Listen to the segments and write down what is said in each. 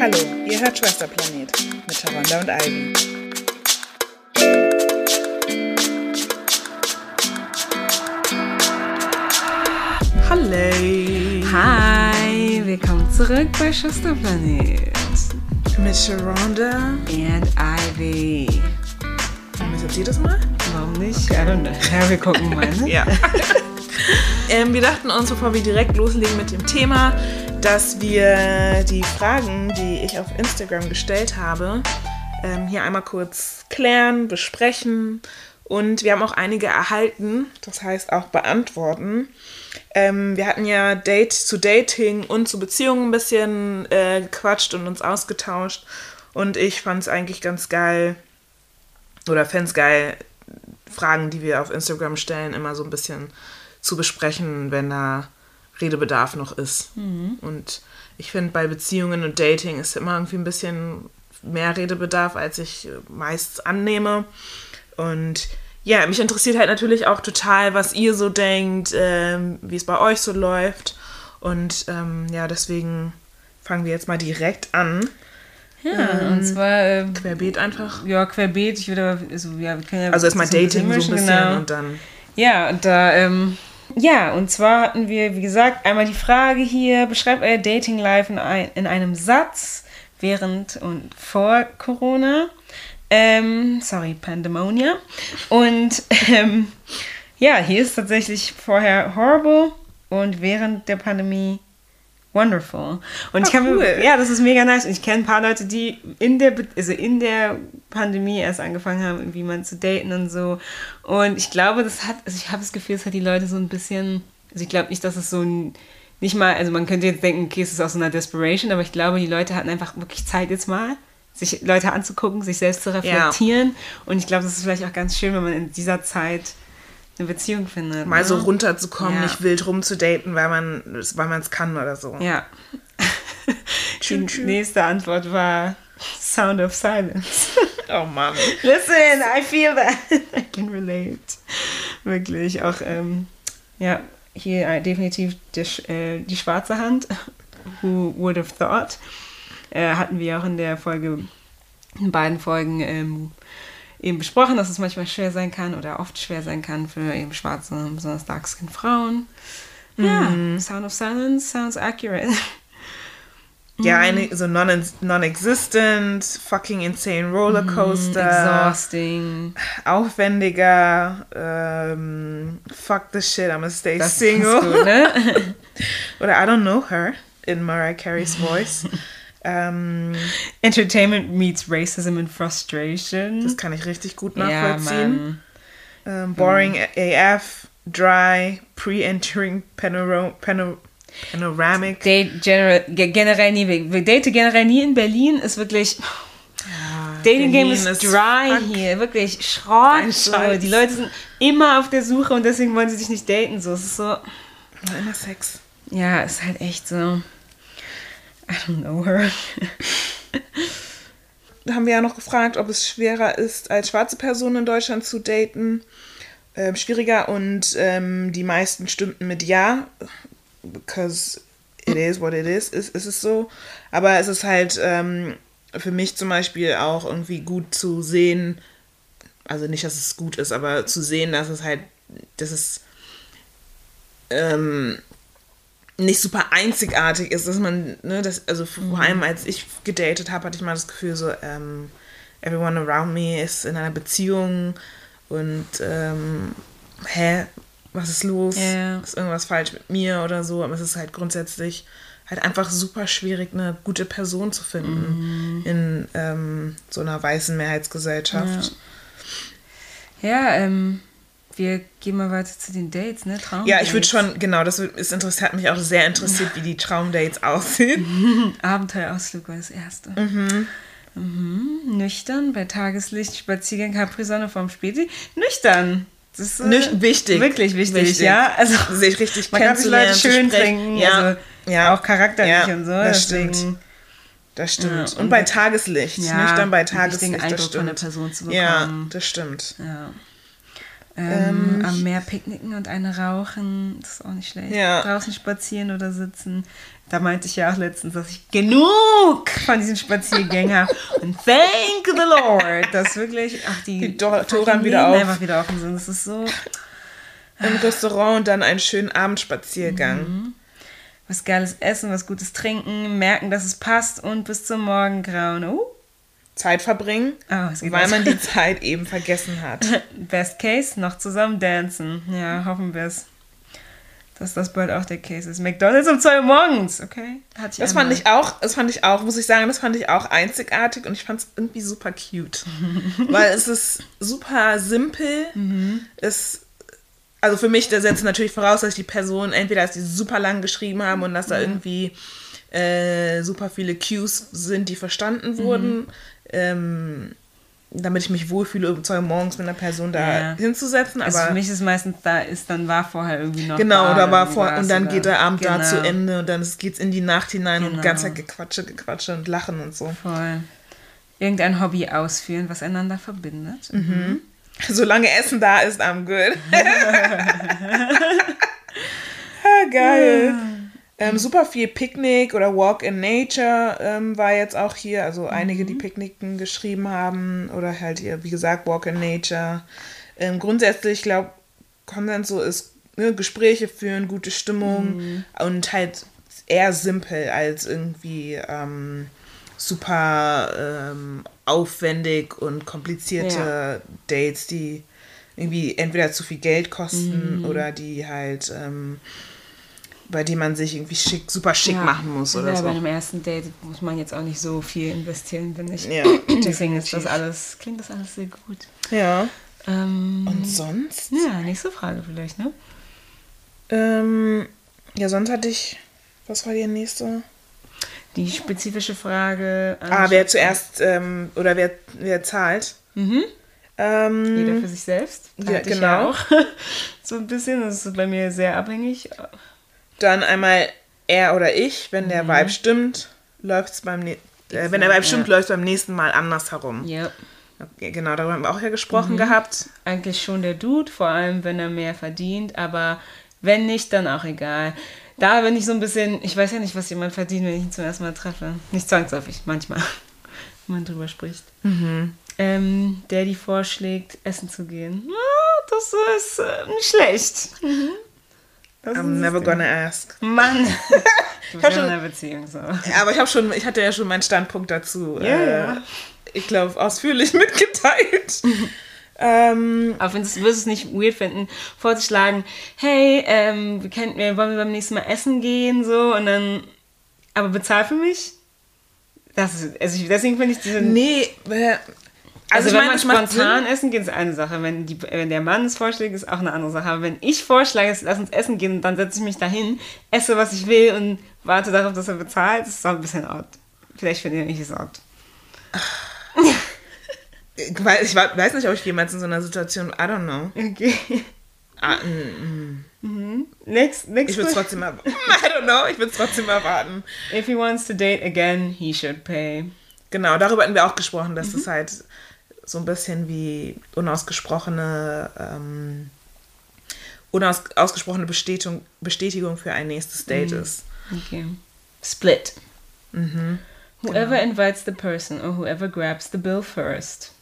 Hallo, ihr hört Schwesterplanet mit Taronda und Ivy. Hallo. Hi, willkommen zurück bei Schwesterplanet. Mit Sharonda. And Ivy. Warum ist jetzt jedes Mal? Warum nicht? I don't know. Ja, wir gucken mal. Ne? Ja. ähm, wir dachten uns, bevor wir direkt loslegen mit dem Thema, dass wir die Fragen, die ich auf Instagram gestellt habe, ähm, hier einmal kurz klären, besprechen. Und wir haben auch einige erhalten, das heißt auch beantworten. Ähm, wir hatten ja Date zu Dating und zu Beziehungen ein bisschen äh, gequatscht und uns ausgetauscht. Und ich fand es eigentlich ganz geil, oder fände es geil, Fragen, die wir auf Instagram stellen, immer so ein bisschen zu besprechen, wenn da Redebedarf noch ist. Und ich finde, bei Beziehungen und Dating ist immer irgendwie ein bisschen mehr Redebedarf, als ich meist annehme. Und ja, mich interessiert halt natürlich auch total, was ihr so denkt, ähm, wie es bei euch so läuft. Und ähm, ja, deswegen fangen wir jetzt mal direkt an. Ja, und zwar. ähm, Querbeet einfach. ja, querbeet. Ich würde aber. Also, ja, wir können ja Also erstmal Dating so ein bisschen genau. und dann. Ja, und da, ähm, ja, und zwar hatten wir, wie gesagt, einmal die Frage hier, beschreibt euer Dating Life in, ein, in einem Satz während und vor Corona. Ähm, sorry, Pandemonia. Und ähm, ja, hier ist tatsächlich vorher horrible und während der Pandemie wonderful. Und ich Ah, kann cool. mir, ja, das ist mega nice. Und ich kenne ein paar Leute, die in der, also in der Pandemie erst angefangen haben, irgendwie mal zu daten und so. Und ich glaube, das hat, also ich habe das Gefühl, es hat die Leute so ein bisschen, also ich glaube nicht, dass es so ein, nicht mal, also man könnte jetzt denken, okay, es ist aus so einer Desperation, aber ich glaube, die Leute hatten einfach wirklich Zeit jetzt mal, sich Leute anzugucken, sich selbst zu reflektieren. Und ich glaube, das ist vielleicht auch ganz schön, wenn man in dieser Zeit eine Beziehung findet. Mal ne? so runterzukommen, Ja. nicht wild rumzudaten, weil man weil man es kann oder so. Ja. Tschü, Die tschü. nächste Antwort war Sound of Silence. Oh Mann. Listen, I feel that. I can relate. Wirklich, auch, ähm, ja, hier äh, definitiv Sch- äh, die schwarze Hand. Who would have thought? Äh, hatten wir auch in der Folge, in beiden Folgen ähm, eben besprochen, dass es manchmal schwer sein kann oder oft schwer sein kann für eben schwarze, besonders dark-skin Frauen. Ja, Sound of Silence sounds accurate. Ja, eine so non- non-existent, fucking insane Rollercoaster, Exhausting. aufwendiger, ähm, fuck the shit, I'm gonna stay Das single. gut, ne? Oder I don't know her in Mariah Carey's voice. Ähm, Entertainment meets racism and frustration. das kann ich richtig gut ja, nachvollziehen. Mann. ähm, boring AF, dry, pre-entering panoro pano panoramic. Date generell, ge- generell nie, wir date generell nie in Berlin, ist wirklich, Dating Game ist ist dry fuck. hier, wirklich Schrott. So. Die Leute sind immer auf der Suche und deswegen wollen sie sich nicht daten. So, es ist so, Immer Sex. ja, ist halt echt so, I don't know her. Da haben wir ja noch gefragt, ob es schwerer ist, als schwarze Person in Deutschland zu daten. Ähm, schwieriger und ähm, die meisten stimmten mit ja, because it is what it is, ist, ist es so. Aber es ist halt ähm, für mich zum Beispiel auch irgendwie gut zu sehen, also nicht, dass es gut ist, aber zu sehen, dass es halt, dass es ähm, nicht super einzigartig ist, dass man, ne, das, also vor allem als ich gedatet habe, hatte ich mal das Gefühl, so, ähm, everyone around me ist in einer Beziehung und, ähm, hä, was ist los? Ja. Ist irgendwas falsch mit mir oder so? Aber es ist halt grundsätzlich halt einfach super schwierig, eine gute Person zu finden in ähm, so einer weißen Mehrheitsgesellschaft. Ja, ähm, wir gehen mal weiter zu den Dates, ne? Traum Ja, ich würde schon, genau, das ist interessiert, hat mich auch sehr interessiert, wie die Traumdates aussehen. Abenteuerausflug war das erste. Mhm. Nüchtern, bei Tageslicht, Spaziergang, Capri-Sonne vorm Späti. Nüchtern. Das ist äh, Nicht wichtig. Wirklich wichtig, ja. Also, sich richtig man kann sich Leute schön trinken, Ja, also ja, auch charakterlich ja, und so. Das deswegen, stimmt. Das stimmt. Ja, und, und bei Tageslicht. Ja, Nüchtern bei einen richtigen Tageslicht. Das Eindruck von der stimmt. Person zu Ja, bekommen. das stimmt. Ja. Ähm, am Meer picknicken und eine rauchen, das ist auch nicht schlecht. Ja. Draußen spazieren oder sitzen. Da meinte ich ja auch letztens, dass ich genug von diesen Spaziergängen habe. Und thank the Lord, dass wirklich, ach, die, Die Tor- fucking Tore wieder Läden auf. einfach wieder offen sind. Das ist so Im Restaurant und dann einen schönen Abendspaziergang. Mhm. was geiles Essen, was gutes Trinken, merken, dass es passt und bis zum Morgengrauen. Oh, Zeit verbringen, oh weil man die Zeit eben vergessen hat. Best Case, noch zusammen dancen. Ja, hoffen wir es. Dass das bald auch der Case ist. McDonalds um 2 Uhr morgens, okay? Hatte ich Das einmal. fand ich auch, das fand ich auch, muss ich sagen, das fand ich auch einzigartig und ich fand es irgendwie super cute. Weil es ist super simpel. Es, also für mich, der setzt natürlich voraus, dass die Person, entweder dass die super lang geschrieben haben und dass da irgendwie äh, super viele Cues sind, die verstanden wurden. Ähm, damit ich mich wohlfühle, 2 Uhr morgens mit einer Person da Ja. hinzusetzen. Also Aber für mich ist meistens da ist, dann war vorher irgendwie noch Genau, da, da war irgendwie vor was und dann oder- geht der Abend da Genau, zu Ende und dann geht es in die Nacht hinein und Genau. ganz Zeit Gequatsche, Gequatsche und Lachen und so. Voll. Irgendein Hobby ausführen, was einander verbindet. Mhm. Solange Essen da ist, I'm good. ah, geil. Ähm, super viel Picknick oder Walk in Nature ähm, war jetzt auch hier. Also einige, die Picknicken geschrieben haben oder halt hier, wie gesagt, Walk in Nature. Ähm, grundsätzlich, ich glaube, Konsens so ist ne, Gespräche führen, gute Stimmung und halt eher simpel als irgendwie ähm, super ähm, aufwendig und komplizierte Ja. Dates, die irgendwie entweder zu viel Geld kosten oder die halt ähm, bei denen man sich irgendwie schick, super schick Ja. machen muss oder ja, so. bei einem ersten Date muss man jetzt auch nicht so viel investieren, finde ich. Ja, Deswegen ist das alles, klingt das alles sehr gut. Ja. Ähm, Und sonst? ja, nächste Frage vielleicht, ne? Ähm, ja, sonst hatte ich. Was war die nächste? Die spezifische Frage. an Ah, wer zuerst ähm, oder wer, wer zahlt. Mhm. Ähm, Jeder für sich selbst. Ja, genau. Ja auch. so ein bisschen. Das ist bei mir sehr abhängig. Dann einmal er oder ich, wenn der Mhm. Vibe stimmt, läuft es beim ne äh, wenn der Vibe stimmt, Ja. läuft beim nächsten Mal andersherum. Ja. Okay, genau, darüber haben wir auch ja Mhm. gesprochen gehabt. Eigentlich schon der Dude, vor allem wenn er mehr verdient, aber wenn nicht, dann auch egal. Da bin ich so ein bisschen, ich weiß ja nicht, was jemand verdient, wenn ich ihn zum ersten Mal treffe. Nicht zwangsläufig, manchmal, wenn man drüber spricht. Mhm. Ähm, der die vorschlägt, essen zu gehen. Ah, das ist äh, nicht schlecht. Das I'm never gonna ask. Mann. Du bist schon- in einer Beziehung so. Aber ich habe schon, ich hatte ja schon meinen Standpunkt dazu. Ja, äh, ja. Ich glaube, ausführlich mitgeteilt. ähm, Aber findest, du würdest es nicht weird finden, vorzuschlagen, hey, ähm, wir, können, wir wollen wir beim nächsten Mal essen gehen, so, und dann, aber bezahl für mich? Das ist, also ich, deswegen finde ich diese, nee, äh, also, ich wenn meine, man spontan essen geht, ist eine Sache, wenn, die, wenn der Mann es vorschlägt, ist auch eine andere Sache, aber wenn ich vorschlage, lass uns essen gehen, dann setze ich mich dahin, esse, was ich will und warte darauf, dass er bezahlt, das ist auch ein bisschen odd. Vielleicht finde ich es odd. Ich weiß, nicht, ob ich jemals in so einer Situation, I don't know. Okay. Ah, mm, mm. Next, next Ich würde es trotzdem erwarten. I don't know, ich würde es trotzdem erwarten. If he wants to date again, he should pay. Genau, darüber hatten wir auch gesprochen, dass Mhm. es halt so ein bisschen wie unausgesprochene, ähm, unausgesprochene Bestätigung, Bestätigung für ein nächstes Date Mhm. ist. Okay. Split. Mhm. Whoever invites the person or whoever grabs the bill first.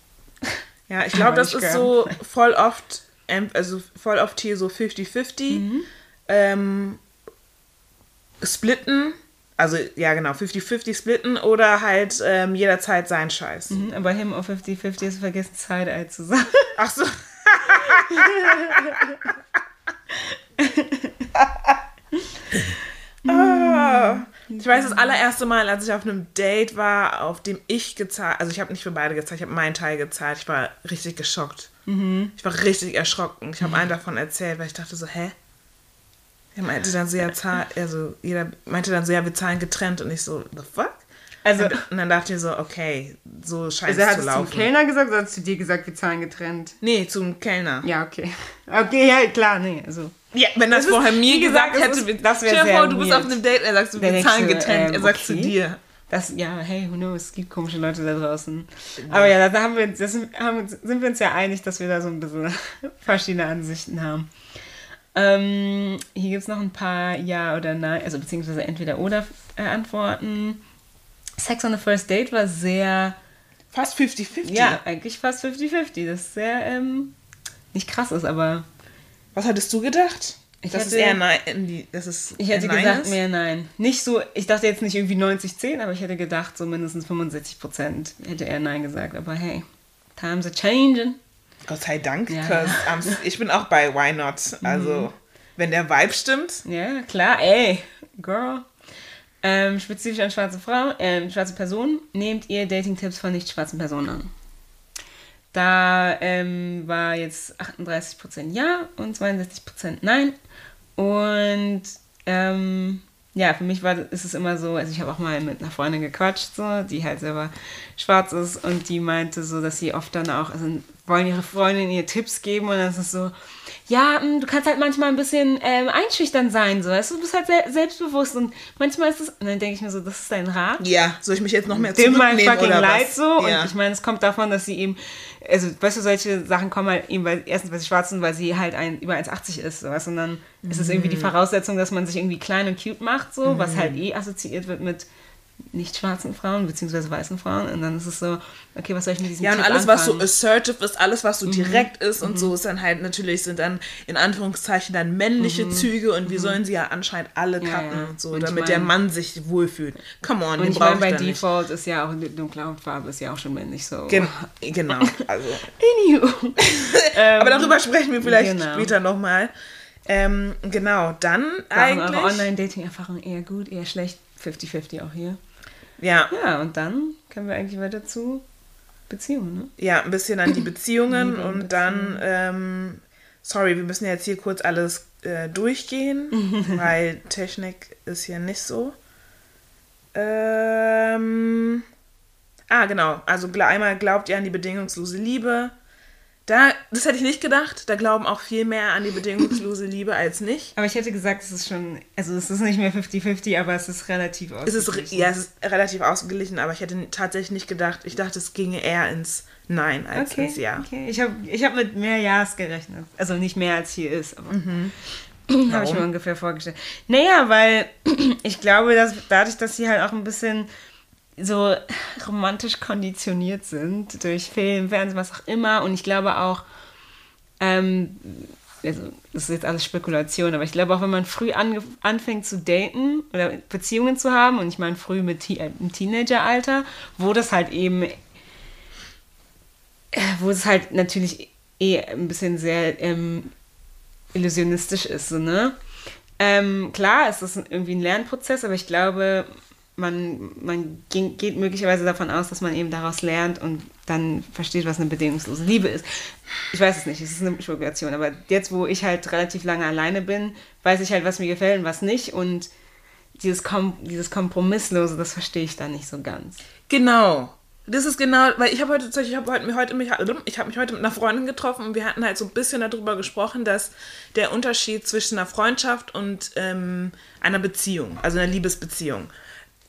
Ja, ich glaube, das ist so voll oft, also voll oft hier so 50-50. Mhm. Ähm, splitten, also ja genau, 50-50 splitten oder halt ähm, jederzeit sein Scheiß. Mhm, aber him auf 50-50 ist vergessen, Side-Eye zu sagen. Ach so. ah, ich weiß, das allererste Mal, als ich auf einem Date war, auf dem ich gezahlt, also ich habe nicht für beide gezahlt, ich habe meinen Teil gezahlt. Ich war richtig geschockt. Ich war richtig erschrocken. Ich habe einen davon erzählt, weil ich dachte so, hä? Er meinte dann so, ja, zahl, also jeder meinte dann so, ja, wir zahlen getrennt und ich so, the fuck? Also, Und dann dachte ich so, okay, so scheint also es hat zu es zum laufen. Kellner gesagt oder hat es zu dir gesagt, wir zahlen getrennt? Nee, zum Kellner. Ja, okay. Okay, ja, klar, nee, also. Ja, wenn das, Das ist- vorher mir wie gesagt, gesagt hätte, ist- das wär stell dir sehr vor, du bist auf einem Date, er sagt so, wir zahlen du, getrennt, ähm, er sagt zu dir. Das, ja, hey, who knows, es gibt komische Leute da draußen. Aber ja, da haben wir, das haben, sind wir uns ja einig, dass wir da so ein bisschen verschiedene Ansichten haben. Ähm, hier gibt es noch ein paar Ja oder Nein, also beziehungsweise entweder oder äh, Antworten. Sex on the First Date war sehr. Fast 50-50. Ja, eigentlich fast 50-50. Das ist sehr, ähm, nicht krass ist, aber. Was hattest du gedacht? Ich das hätte- ist eher Nein. Das ist Ich hätte gesagt ist? mehr Nein. Nicht so, ich dachte jetzt nicht irgendwie 90-10, aber ich hätte gedacht so mindestens 65 Prozent hätte er Nein gesagt. Aber hey, times are changing. Gott sei Dank, Ja. I'm- ich bin auch bei Why Not. Also, wenn der Vibe stimmt. Ja, klar, ey, girl. Ähm, spezifisch an schwarze Frauen, ähm, schwarze Personen, nehmt ihr Dating-Tipps von nicht schwarzen Personen an. Da ähm, war jetzt 38% Ja und 62% Nein. Und ähm, ja, für mich war, ist es immer so, also ich habe auch mal mit einer Freundin gequatscht, so, die halt selber schwarz ist und die meinte so, dass sie oft dann auch, also wollen ihre Freundin ihr Tipps geben und dann ist es so, ja, mh, du kannst halt manchmal ein bisschen ähm, einschüchtern sein, so, weißt du, du bist halt se selbstbewusst und manchmal ist es, und dann denke ich mir so, das ist dein Rat Ja, soll ich mich jetzt noch mehr dem mein fucking oder leid was? so. Ja. Und ich meine, es kommt davon, dass sie eben, also weißt du, solche Sachen kommen halt eben, weil erstens, weil sie schwarz sind, weil sie halt ein, über 1,80 ist, sowas. Und dann ist es irgendwie die Mhm. Voraussetzung, dass man sich irgendwie klein und cute macht, so, was halt eh assoziiert wird mit nicht schwarzen Frauen, beziehungsweise weißen Frauen. Und dann ist es so, okay, was soll ich mit diesem Ja, und Tipp alles, was so anfangen? assertive ist, alles, was so Mhm. direkt ist und so, ist dann halt natürlich, sind dann in Anführungszeichen dann männliche Züge und wir sollen sie ja anscheinend alle Mhm. Ja, ja. und so, Und damit mein- der Mann sich wohlfühlt. Come on, Und den ich meine, bei dann nicht. Default ist ja auch dunkle Hautfarbe ist ja auch schon männlich so. Gen genau, also. Aber darüber sprechen wir vielleicht genau. später nochmal. Ähm, genau, dann Waren eigentlich. eure Online-Dating-Erfahrungen eher gut, eher schlecht? 50-50 auch hier. Ja, Ja, und dann können wir eigentlich weiter zu Beziehungen, ne? ja, ein bisschen an die Beziehungen und und dann, ähm, sorry, wir müssen jetzt hier kurz alles äh, durchgehen, weil Technik ist hier nicht so. Ähm, ah, genau. Also einmal glaubt ihr an die bedingungslose Liebe. Da, das hätte ich nicht gedacht. Da glauben auch viel mehr an die bedingungslose Liebe als nicht. Aber ich hätte gesagt, es ist schon, also es ist nicht mehr 50-50, aber es ist relativ Es ist, ausgeglichen. ja, es ist relativ ausgeglichen, aber ich hätte tatsächlich nicht gedacht. Ich dachte, es ginge eher ins Nein als Okay, ins Ja. okay. Ich habe ich hab mit mehr Ja's gerechnet. Also nicht mehr als hier ist, aber Mhm. habe ich mir ungefähr vorgestellt. Naja, weil ich glaube, dass dadurch, dass sie halt auch ein bisschen so romantisch konditioniert sind durch Film, Fernsehen, was auch immer. Und ich glaube auch, ähm, also das ist jetzt alles Spekulation, aber ich glaube auch, wenn man früh anfängt zu daten oder Beziehungen zu haben, und ich meine früh mit äh, im Teenageralter, wo das halt eben, äh, wo es halt natürlich eh ein bisschen sehr ähm, illusionistisch ist, so, ne? Ähm, klar, es ist irgendwie ein Lernprozess, aber ich glaube, man, man ging, geht möglicherweise davon aus, dass man eben daraus lernt und dann versteht, was eine bedingungslose Liebe ist. Ich weiß es nicht, es ist eine Spekulation, aber jetzt, wo ich halt relativ lange alleine bin, weiß ich halt, was mir gefällt und was nicht und dieses, Kom dieses Kompromisslose, das verstehe ich dann nicht so ganz. Genau. Das ist genau, weil ich habe heute, ich habe heute, heute mich, ich habe mich heute mit einer Freundin getroffen und wir hatten halt so ein bisschen darüber gesprochen, dass der Unterschied zwischen einer Freundschaft und ähm, einer Beziehung, also einer Liebesbeziehung.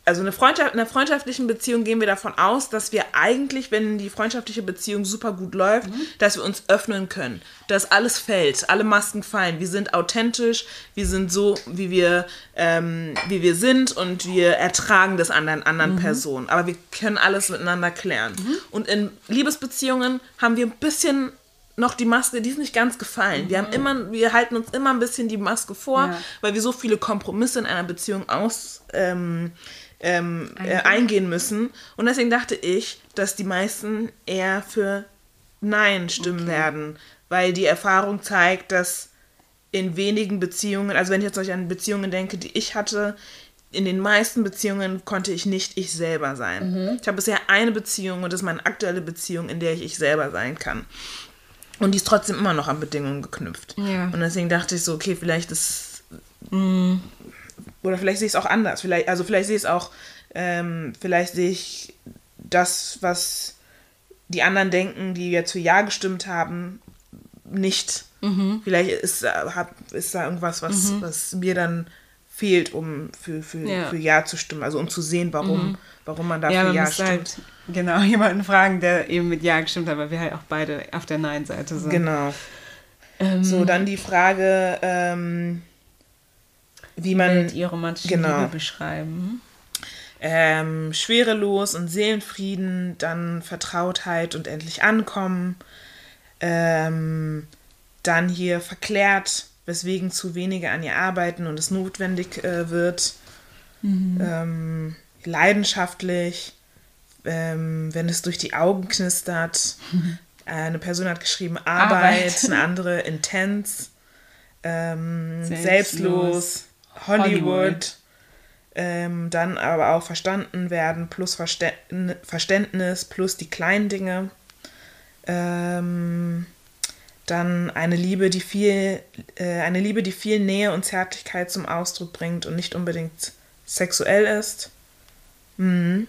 Also eine Freundschaft, in einer freundschaftlichen Beziehung gehen wir davon aus, dass wir eigentlich, wenn die freundschaftliche Beziehung super gut läuft, dass wir uns öffnen können, dass alles fällt, alle Masken fallen. Wir sind authentisch, wir sind so, wie wir, ähm, wie wir sind und wir ertragen das an den anderen Personen. Aber wir können alles miteinander klären. Und in Liebesbeziehungen haben wir ein bisschen noch die Maske, die ist nicht ganz gefallen. Wir haben immer, wir halten uns immer ein bisschen die Maske vor, Ja. weil wir so viele Kompromisse in einer Beziehung aus ähm, ähm, äh, eingehen müssen. Und deswegen dachte ich, dass die meisten eher für Nein stimmen werden, weil die Erfahrung zeigt, dass in wenigen Beziehungen, also wenn ich jetzt solch an Beziehungen denke, die ich hatte, in den meisten Beziehungen konnte ich nicht ich selber sein. Ich habe bisher eine Beziehung und das ist meine aktuelle Beziehung, in der ich ich selber sein kann. Und die ist trotzdem immer noch an Bedingungen geknüpft. Ja. Und deswegen dachte ich so, okay, vielleicht ist. Oder vielleicht sehe ich es auch anders. Vielleicht, also vielleicht sehe ich es auch, ähm, vielleicht sehe ich das, was die anderen denken, die jetzt für Ja gestimmt haben, nicht. Vielleicht ist, hab, ist da irgendwas, was, was mir dann fehlt, um für, für, Ja. für Ja zu stimmen. Also um zu sehen, warum, warum man Ja, dafür man Ja müsste stimmt. halt genau jemanden fragen, der eben mit Ja gestimmt hat, weil wir halt auch beide auf der Nein-Seite sind. Genau. Ähm, so, dann die Frage, ähm, wie man Welt ihr romantische genau. Liebe beschreiben. ähm, schwerelos und Seelenfrieden, dann Vertrautheit und endlich ankommen, ähm, dann hier verklärt, weswegen zu wenige an ihr arbeiten und es notwendig äh, wird, ähm, leidenschaftlich, ähm, wenn es durch die Augen knistert. Eine Person hat geschrieben Arbeit, Arbeit. eine andere intens, ähm, Selbstlos. selbstlos, Hollywood, Hollywood. Ähm, dann aber auch verstanden werden plus Verstä Verständnis plus die kleinen Dinge. Ähm, dann eine Liebe, die viel, äh, eine Liebe, die viel Nähe und Zärtlichkeit zum Ausdruck bringt und nicht unbedingt sexuell ist. Mhm.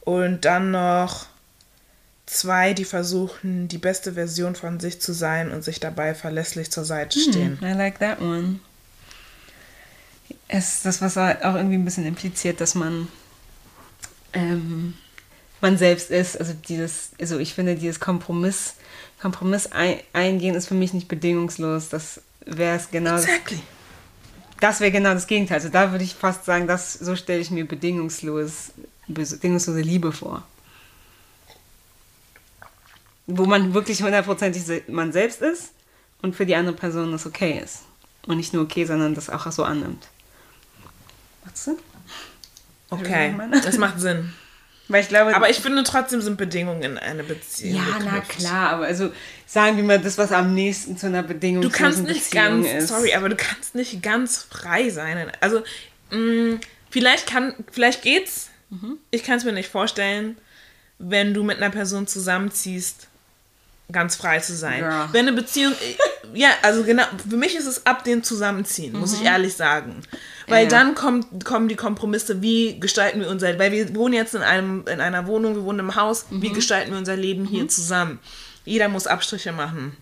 Und dann noch zwei, die versuchen, die beste Version von sich zu sein und sich dabei verlässlich zur Seite stehen. I like that one. Es ist das, was auch irgendwie ein bisschen impliziert, dass man ähm, man selbst ist. Also dieses, also ich finde, dieses Kompromiss, Kompromiss ein, eingehen ist für mich nicht bedingungslos. Das wäre es genau. Exactly. Das wäre genau das Gegenteil. Also da würde ich fast sagen, das, so stelle ich mir bedingungslos, bedingungslose Liebe vor. Wo man wirklich hundertprozentig man selbst ist und für die andere Person das okay ist. Und nicht nur okay, sondern das auch so annimmt. Macht's Sinn? Okay, das macht Sinn. Weil ich glaube, Aber ich finde trotzdem sind Bedingungen in eine Beziehung. ja, na geknüpft. klar, aber also sagen wir mal das, was am nächsten zu einer Bedingung Du kannst nicht Beziehung ganz, ist. sorry, aber du kannst nicht ganz frei sein. Also, mh, vielleicht kann, vielleicht geht's. Mhm. Ich kann es mir nicht vorstellen, wenn du mit einer Person zusammenziehst, ganz frei zu sein. Ja. Wenn eine Beziehung, ja, also genau, für mich ist es ab dem Zusammenziehen, muss ich ehrlich sagen. Weil Mhm. Ja, dann kommt, kommen die Kompromisse, wie gestalten wir unser, weil wir wohnen jetzt in, einem, in einer Wohnung, wir wohnen im Haus, Mhm. wie gestalten wir unser Leben hier zusammen? Jeder muss Abstriche machen.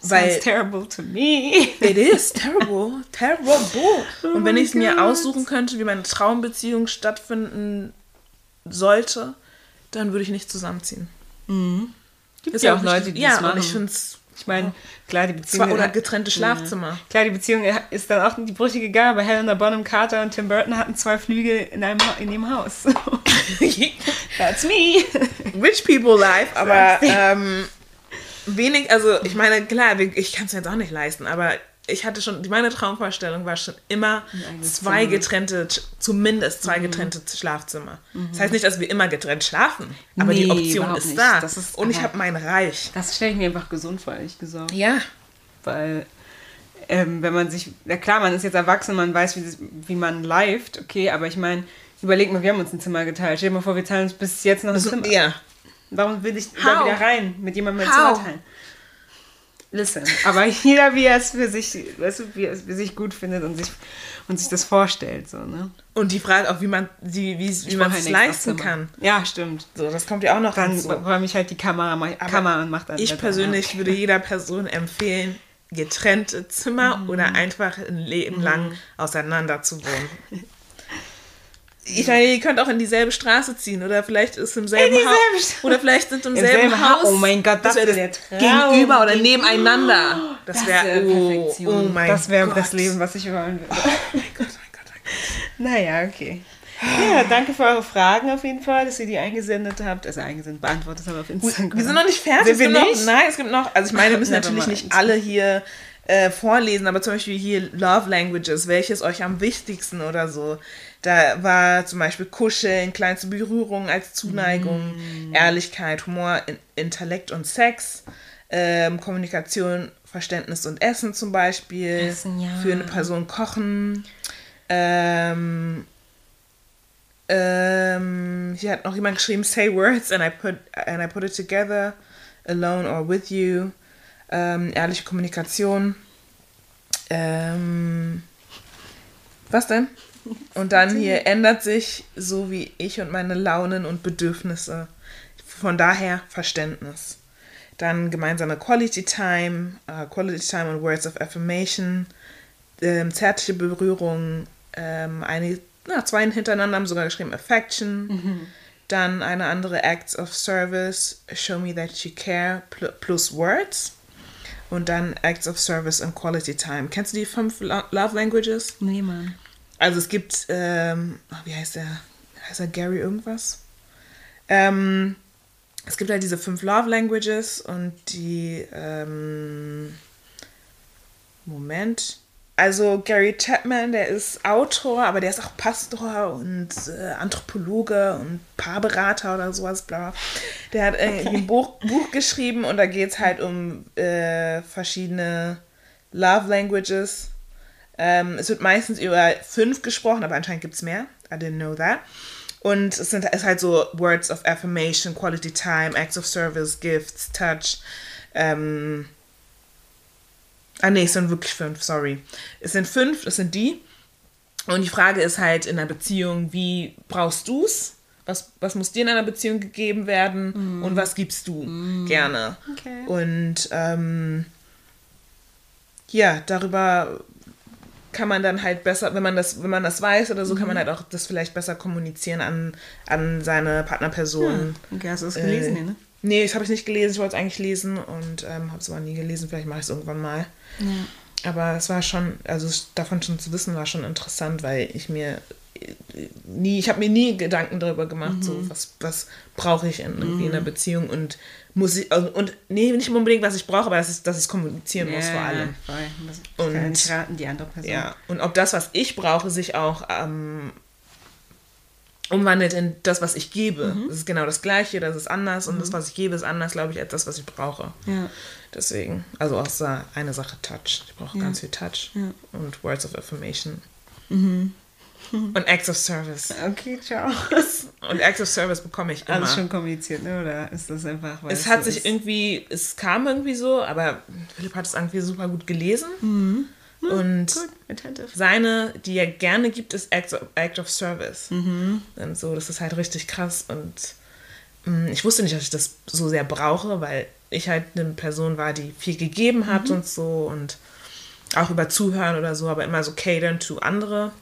Sounds terrible to me. It is terrible, terrible. Und wenn ich es mir aussuchen könnte, wie meine Traumbeziehung stattfinden sollte, dann würde ich nicht zusammenziehen. Gibt ja auch Leute, die ja, das machen. ich finde Ich meine, klar, die Beziehung. zwar oder getrennte Schlafzimmer. Ja. Klar, die Beziehung ist dann auch die brüchige gegangen, aber Helena Bonham Carter und Tim Burton hatten zwei Flügel in, einem, in dem Haus. That's me. Rich people life, aber ähm, wenig, also ich meine, klar, ich kann es mir jetzt auch nicht leisten, aber ich hatte schon, meine Traumvorstellung war schon immer zwei Zimmer. getrennte, zumindest zwei getrennte Schlafzimmer. Das heißt nicht, dass wir immer getrennt schlafen, aber die Nee, Option überhaupt ist nicht. da. Ist und ich habe mein Reich. Das stelle ich mir einfach gesund vor, ehrlich gesagt. Ja. Weil, ähm, wenn man sich, na klar, man ist jetzt erwachsen, man weiß, wie, das, wie man lived, okay, aber ich meine, überleg mal, wir haben uns ein Zimmer geteilt. Stell dir mal vor, wir teilen uns bis jetzt noch ein Zimmer. Ja. Warum will ich da How? wieder rein, mit jemandem ein How? Zimmer teilen? Listen, aber jeder, wie er es für sich, weißt du, wie er es für sich gut findet und sich, und sich das vorstellt, so, ne? Und die Frage auch, wie man die, wie, wie man es leisten kann. Ja, stimmt. So, das kommt ja auch noch Dann räume ich halt die Kamera, Kamera und mach dann. Ich persönlich an. würde jeder Person empfehlen, getrennte Zimmer Mhm. oder einfach ein Leben lang auseinander zu wohnen. Ich meine, ihr könnt auch in dieselbe Straße ziehen oder vielleicht ist im selben Haus oder vielleicht sind im, Im selben, selben Ha- Haus. oh mein Gott, das wäre wär der Traum. Gegenüber oder nebeneinander. Das, Das wäre wäre oh, oh mein das wäre das Leben, was ich wollen würde. Oh mein Gott, oh mein Gott, oh mein Gott. Naja, okay. Ja, danke für eure Fragen auf jeden Fall, dass ihr die eingesendet habt. Also eingesendet, beantwortet habt auf Instagram. Wir sind noch nicht fertig. Sind wir nicht? Noch, nein, es gibt noch, also ich meine, wir müssen natürlich nicht alle hier äh, vorlesen, aber zum Beispiel hier Love Languages, welches euch am wichtigsten oder so. Da war zum Beispiel Kuscheln, kleinste Berührungen als Zuneigung, Mm. Ehrlichkeit, Humor, in, Intellekt und Sex, ähm, Kommunikation, Verständnis und Essen zum Beispiel. Essen, ja. Für eine Person kochen. Ähm, ähm, hier hat noch jemand geschrieben, say words and I put, and I put it together, alone or with you. Ähm, ehrliche Kommunikation. Ähm, was denn? Und dann hier ändert sich so wie ich und meine Launen und Bedürfnisse. Von daher Verständnis. Dann gemeinsame Quality Time, äh, Quality Time und Words of Affirmation, ähm, zärtliche Berührung, ähm, eine, na, zwei hintereinander haben sogar geschrieben Affection. Dann eine andere Acts of Service, Show me that you care, pl plus Words. Und dann Acts of Service and Quality Time. Kennst du die fünf Lo Love Languages? Nee, Mann. Also es gibt, ähm, wie heißt der? Heißt er Gary irgendwas? Ähm, es gibt halt diese fünf Love Languages und die, ähm, Moment. Also Gary Chapman, der ist Autor, aber der ist auch Pastor und äh, Anthropologe und Paarberater oder sowas, bla. Der hat äh, ein Buch, Buch geschrieben und da geht es halt um äh, verschiedene Love Languages. Ähm, es wird meistens über fünf gesprochen, aber anscheinend gibt es mehr. I didn't know that. Und es sind es ist halt so Words of Affirmation, Quality Time, Acts of Service, Gifts, Touch. Ähm, ah nee, es sind wirklich fünf, sorry. Es sind fünf, das sind die. Und die Frage ist halt in einer Beziehung, wie brauchst du es? Was, was muss dir in einer Beziehung gegeben werden mm. und was gibst du mm. gerne? Okay. Und ähm, ja, darüber kann man dann halt besser, wenn man das, wenn man das weiß oder so, mhm. kann man mhm. halt auch das vielleicht besser kommunizieren an, an seine Partnerperson. Ja. Okay, hast du das gelesen, äh, ne? Nee, das habe ich nicht gelesen, ich wollte es eigentlich lesen und ähm, habe es aber nie gelesen, vielleicht mache ich es irgendwann mal. Ja. Aber es war schon, also davon schon zu wissen, war schon interessant, weil ich mir nie, ich habe mir nie Gedanken darüber gemacht, mhm. so was, was brauche ich in, irgendwie mhm. in einer Beziehung und muss ich, also, und nee, nicht unbedingt, was ich brauche, aber dass ich, dass ich kommunizieren muss vor allem. Voll. Und raten, die andere Person. Ja, und ob das, was ich brauche, sich auch ähm, umwandelt in das, was ich gebe. Mhm. Das ist genau das Gleiche, das ist anders und das, mhm. was ich gebe, ist anders, glaube ich, als das, was ich brauche. Ja. Deswegen, also außer eine Sache Touch. Ich brauche ja. ganz viel Touch ja. und Words of Affirmation. Mhm. Und Acts of Service. Okay, ciao. Und Acts of Service bekomme ich immer. Alles schon kommuniziert, ne? Oder ist das einfach, es hat so sich irgendwie, es kam irgendwie so, aber Philipp hat es irgendwie super gut gelesen. Mhm. Und gut, seine, die er gerne gibt, ist Act of, Act of Service. Mhm. Und so, das ist halt richtig krass. Und mh, mm, ich wusste nicht, dass ich das so sehr brauche, weil ich halt eine Person war, die viel gegeben hat mhm. und so und auch über Zuhören oder so, aber immer so catern to andere.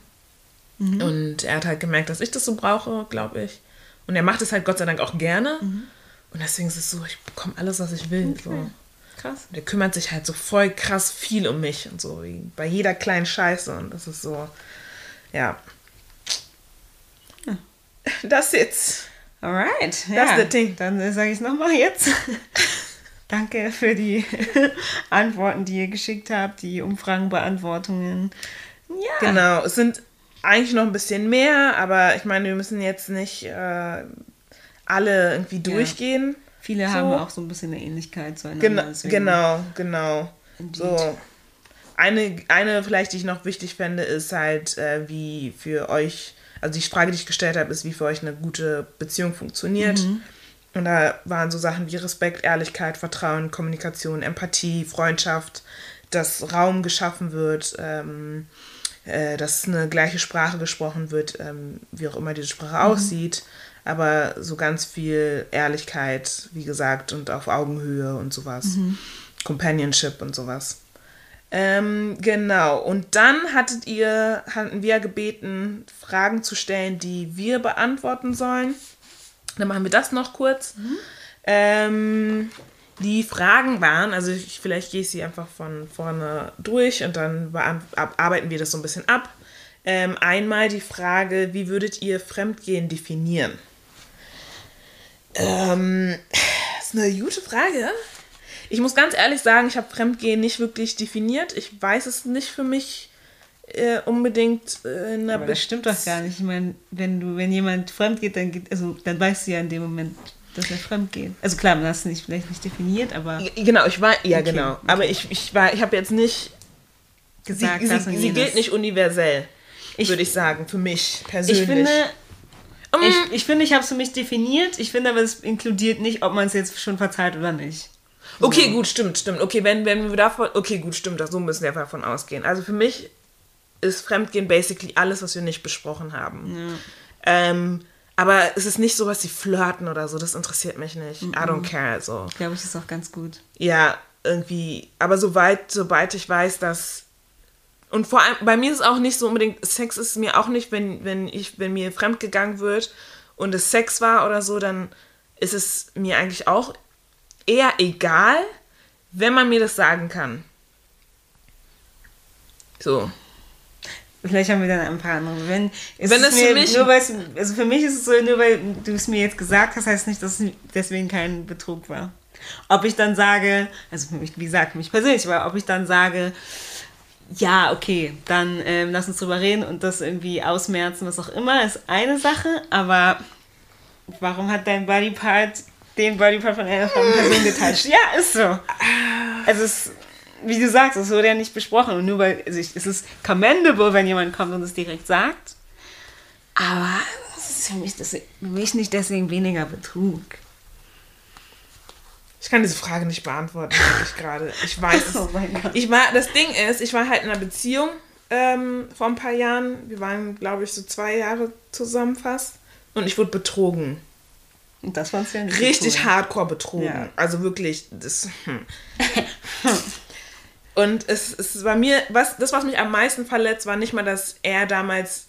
Mhm. Und er hat halt gemerkt, dass ich das so brauche, glaube ich. Und er macht es halt Gott sei Dank auch gerne. Mhm. Und deswegen ist es so, ich bekomme alles, was ich will. Okay. So. Krass. Und er kümmert sich halt so voll krass viel um mich und so, wie bei jeder kleinen Scheiße. Und das ist so, ja. ja. Das jetzt. Alright. Das ja. ist das Ding. Dann sage ich es nochmal jetzt. Danke für die Antworten, die ihr geschickt habt, die Umfragenbeantwortungen. Ja. Genau, es sind eigentlich noch ein bisschen mehr, aber ich meine, wir müssen jetzt nicht äh, alle irgendwie durchgehen. Ja. Viele so. haben auch so ein bisschen eine Ähnlichkeit zueinander. Genau, genau, genau. So. Eine, eine vielleicht, die ich noch wichtig fände, ist halt, äh, wie für euch, also die Frage, die ich gestellt habe, ist, wie für euch eine gute Beziehung funktioniert. Mhm. Und da waren so Sachen wie Respekt, Ehrlichkeit, Vertrauen, Kommunikation, Empathie, Freundschaft, dass Raum geschaffen wird, ähm, äh, dass eine gleiche Sprache gesprochen wird, ähm, wie auch immer diese Sprache mhm. aussieht, aber so ganz viel Ehrlichkeit, wie gesagt, und auf Augenhöhe und sowas. Mhm. Companionship und sowas. Ähm, genau. Und dann hattet ihr, hatten wir gebeten, Fragen zu stellen, die wir beantworten sollen. Dann machen wir das noch kurz. Mhm. Ähm, die Fragen waren, also ich, vielleicht gehe ich sie einfach von vorne durch und dann arbeiten wir das so ein bisschen ab. Ähm, einmal die Frage, wie würdet ihr Fremdgehen definieren? Ähm, das ist eine gute Frage. Ich muss ganz ehrlich sagen, ich habe Fremdgehen nicht wirklich definiert. Ich weiß es nicht für mich äh, unbedingt äh, in einer Aber das stimmt doch gar nicht. Ich meine, wenn du, wenn jemand fremd geht, dann geht, also dann weißt du ja in dem Moment, dass er fremd geht. Also klar, man hat es nicht, vielleicht nicht definiert, aber. Genau, ich war, ja okay, genau. Okay. Aber ich, ich war, ich habe jetzt nicht gesagt, sie, sie, sie gilt nicht universell, würde ich sagen, für mich persönlich. Ich finde, um, ich, ich finde, ich habe es für mich definiert. Ich finde aber, es inkludiert nicht, ob man es jetzt schon verzeiht oder nicht. So. Okay, gut, stimmt, stimmt. Okay, wenn, wenn wir davon. Okay, gut, stimmt, so müssen wir davon ausgehen. Also für mich ist Fremdgehen basically alles, was wir nicht besprochen haben. Ja. Ähm, aber es ist nicht so, was sie flirten oder so. Das interessiert mich nicht. Mm -mm. I don't care. So. Ich glaube, ich ist auch ganz gut. Ja, irgendwie. Aber soweit, sobald ich weiß, dass. Und vor allem, bei mir ist es auch nicht so unbedingt, Sex ist mir auch nicht, wenn, wenn ich, wenn mir fremdgegangen wird und es Sex war oder so, dann ist es mir eigentlich auch eher egal, wenn man mir das sagen kann. So. Vielleicht haben wir dann ein paar andere. Wenn, Wenn es mir, für mich- nur also für mich ist es so, nur weil du es mir jetzt gesagt hast, heißt nicht, dass es deswegen kein Betrug war. Ob ich dann sage, also mich, wie gesagt, mich persönlich, aber ob ich dann sage, ja, okay, dann ähm, lass uns drüber reden und das irgendwie ausmerzen, was auch immer, ist eine Sache, aber warum hat dein Bodypart den Bodypart von einer fremden Person geteilt? Ja, ist so. Also es, wie du sagst, es wurde ja nicht besprochen und nur weil, also ich, es ist commendable, wenn jemand kommt und es direkt sagt, aber es ist für mich, das, für mich nicht deswegen weniger Betrug. Ich kann diese Frage nicht beantworten, wirklich gerade. Ich weiß es. Oh mein Gott. Ich war, das Ding ist, ich war halt in einer Beziehung ähm, vor ein paar Jahren. Wir waren, glaube ich, so zwei Jahre zusammen fast. Und ich wurde betrogen. Und das fandst du ja nicht Richtig cool. hardcore betrogen. Ja. Also wirklich, das. Hm. Und es, es war mir, was, das, was mich am meisten verletzt, war nicht mal, dass er damals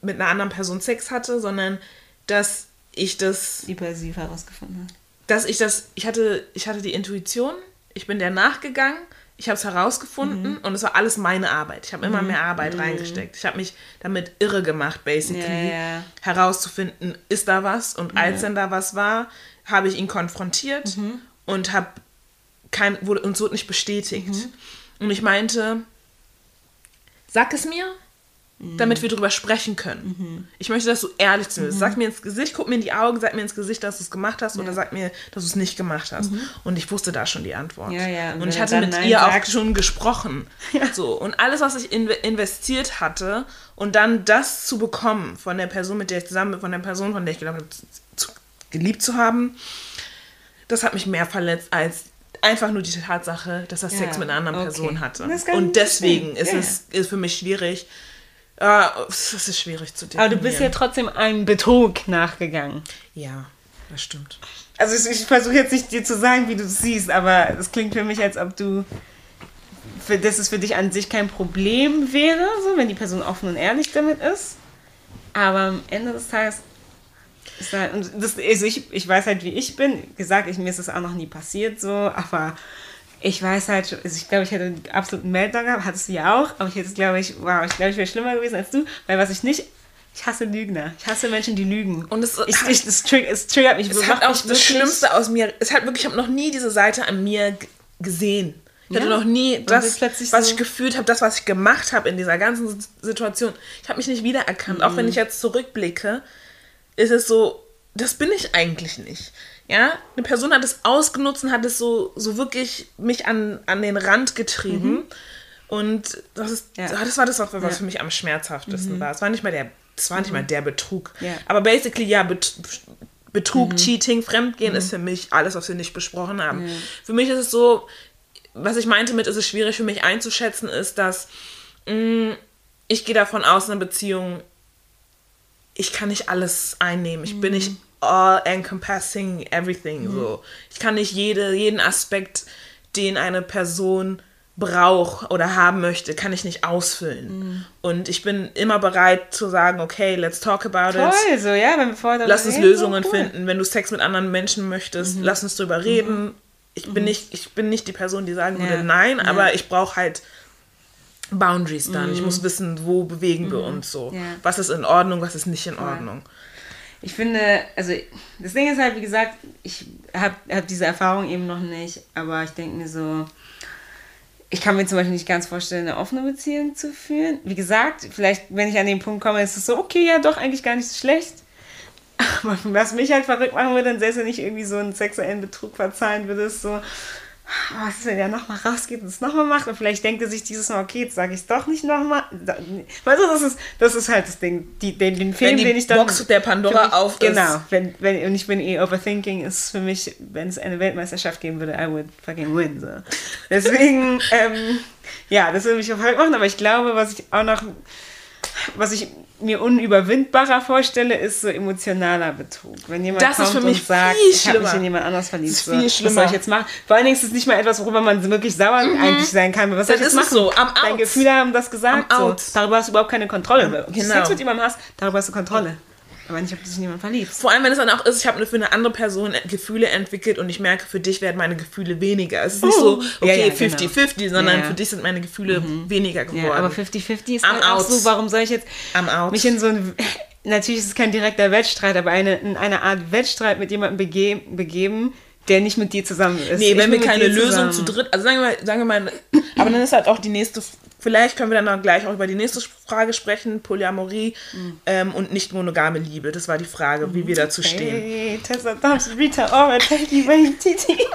mit einer anderen Person Sex hatte, sondern dass ich das Hypersiv herausgefunden hat. Dass ich das, ich hatte, ich hatte die Intuition, ich bin der nachgegangen, ich habe es herausgefunden und es war alles meine Arbeit. Ich habe immer mehr Arbeit reingesteckt. Ich habe mich damit irre gemacht, basically, ja. herauszufinden, ist da was und als dann da was war, habe ich ihn konfrontiert und habe kein, wurde, uns wurde nicht bestätigt. Und ich meinte, sag es mir, damit wir drüber sprechen können. Ich möchte, dass du ehrlich zu mir bist. Sag mir ins Gesicht, guck mir in die Augen, sag mir ins Gesicht, dass du es gemacht hast oder sag mir, dass du es nicht gemacht hast. Und ich wusste da schon die Antwort. Ja, ja, und Und, ich hatte mit Nein ihr sagt- auch schon gesprochen. So, und alles, was ich in investiert hatte und dann das zu bekommen von der Person, mit der ich zusammen bin, von der Person, von der ich geglaubt habe, zu, geliebt zu haben, das hat mich mehr verletzt als einfach nur die Tatsache, dass er Ja, Sex mit einer anderen okay. Person hatte. Und deswegen ist Ja, es ist für mich schwierig. Äh, es ist schwierig zu definieren. Aber du bist ja trotzdem einem Betrug nachgegangen. Ja, das stimmt. Also ich, ich versuche jetzt nicht dir zu sagen, wie du es siehst, aber es klingt für mich, als ob du, für, dass es für dich an sich kein Problem wäre, so, wenn die Person offen und ehrlich damit ist. Aber am Ende des Tages ist halt, das, also ich, ich weiß halt, wie ich bin. Gesagt, ich, mir ist das auch noch nie passiert so, aber ich weiß halt, also ich glaube, ich hätte einen absoluten Meltdown gehabt, hattest du ja auch, aber ich hätte glaube ich, wow, ich glaube, ich wäre schlimmer gewesen als du, weil was ich nicht, ich hasse Lügner. Ich hasse Menschen, die lügen. Und es- ich, ich, das trig, es triggert mich. Es hat auch das Schlimmste aus mir. Es hat wirklich, ich habe noch nie diese Seite an mir gesehen. Ich hatte Ja. noch nie das, was so- ich gefühlt habe, das, was ich gemacht habe in dieser ganzen Situation. Ich habe mich nicht wiedererkannt. Auch Mhm. wenn ich jetzt zurückblicke, ist es so, das bin ich eigentlich nicht. Ja, eine Person hat es ausgenutzt und hat es so, so wirklich mich an, an den Rand getrieben. Und das ist, Mhm. Ja. das war das, was Ja. Mhm. für mich am schmerzhaftesten war. Es war nicht mal der, es war nicht mal der Betrug. Ja. Aber basically, ja, Bet Betrug, Mhm. Cheating, Fremdgehen ist für mich alles, was wir nicht besprochen haben. Für mich ist es so, was ich meinte mit, ist es schwierig für mich einzuschätzen, ist, dass mh, ich gehe davon aus, in einer Beziehung, ich kann nicht alles einnehmen. Ich bin nicht all encompassing everything. So. Ich kann nicht jede, jeden Aspekt, den eine Person braucht oder haben möchte, kann ich nicht ausfüllen. Und ich bin immer bereit zu sagen, okay, let's talk about it. Toll, so, ja, wenn wir vorher Lass uns reden, Lösungen so cool. finden. Wenn du Sex mit anderen Menschen möchtest, lass uns drüber reden. Ich bin nicht, ich bin nicht die Person, die sagen würde, Ja. nein, Ja. aber ich brauche halt Boundaries dann. Ich muss wissen, wo bewegen wir uns so. Ja. Was ist in Ordnung, was ist nicht in Ordnung. Ich finde, also das Ding ist halt, wie gesagt, ich habe hab diese Erfahrung eben noch nicht, aber ich denke mir so, ich kann mir zum Beispiel nicht ganz vorstellen, eine offene Beziehung zu führen. Wie gesagt, vielleicht, wenn ich an den Punkt komme, ist es so, okay, ja, doch, eigentlich gar nicht so schlecht. Aber was mich halt verrückt machen würde, selbst wenn ich irgendwie so einen sexuellen Betrug verzeihen würde, ist so, "Ah, was ist, wenn er nochmal rausgeht und es nochmal macht? Und vielleicht denkt er sich dieses Mal, okay, jetzt sage ich es doch nicht nochmal. Weißt du, das ist, das ist halt das Ding. Die, den, den Film, Wenn die den ich dann. Box der Pandora mich, auf. Genau. Wenn, wenn, und ich bin eh overthinking, ist für mich, wenn es eine Weltmeisterschaft geben würde, I would fucking win. So. Deswegen, ähm, ja, das würde mich auch verrückt machen, aber ich glaube, was ich auch noch, was ich mir unüberwindbarer vorstelle, ist so emotionaler Betrug. Wenn jemand Das ist kommt für mich und sagt, ich habe mich schlimmer. in jemand anders verliebt. Das ist viel Was soll schlimmer. ich jetzt machen? Vor allen Dingen ist es nicht mal etwas, worüber man wirklich sauer eigentlich sein kann. Was soll ich ist jetzt machen? so, am Deine Out. Gefühle haben das gesagt. So. Darüber hast du überhaupt keine Kontrolle. Wenn du Genau. Sex mit jemandem hast, darüber hast du Kontrolle. Aber nicht, ob sich niemand verliebt. Vor allem, wenn es dann auch ist, ich habe für eine andere Person Gefühle entwickelt und ich merke, für dich werden meine Gefühle weniger. Es ist nicht so, okay, 50-50, genau. sondern ja, ja. für dich sind meine Gefühle mhm. weniger geworden. Ja, aber 50-50 ist halt auch so, warum soll ich jetzt mich in so ein natürlich ist es kein direkter Wettstreit, aber eine, in eine Art Wettstreit mit jemandem begeben, begeben der nicht mit dir zusammen ist. Nee, wenn wir keine Lösung zu dritt, also sagen wir, mal, sagen wir mal, aber dann ist halt auch die nächste, vielleicht können wir dann gleich auch über die nächste Frage sprechen, Polyamorie mhm. ähm, und nicht monogame Liebe. Das war die Frage, wie wir dazu stehen. Hey, Tessa Dams, Rita Ora, Teddy, Titi.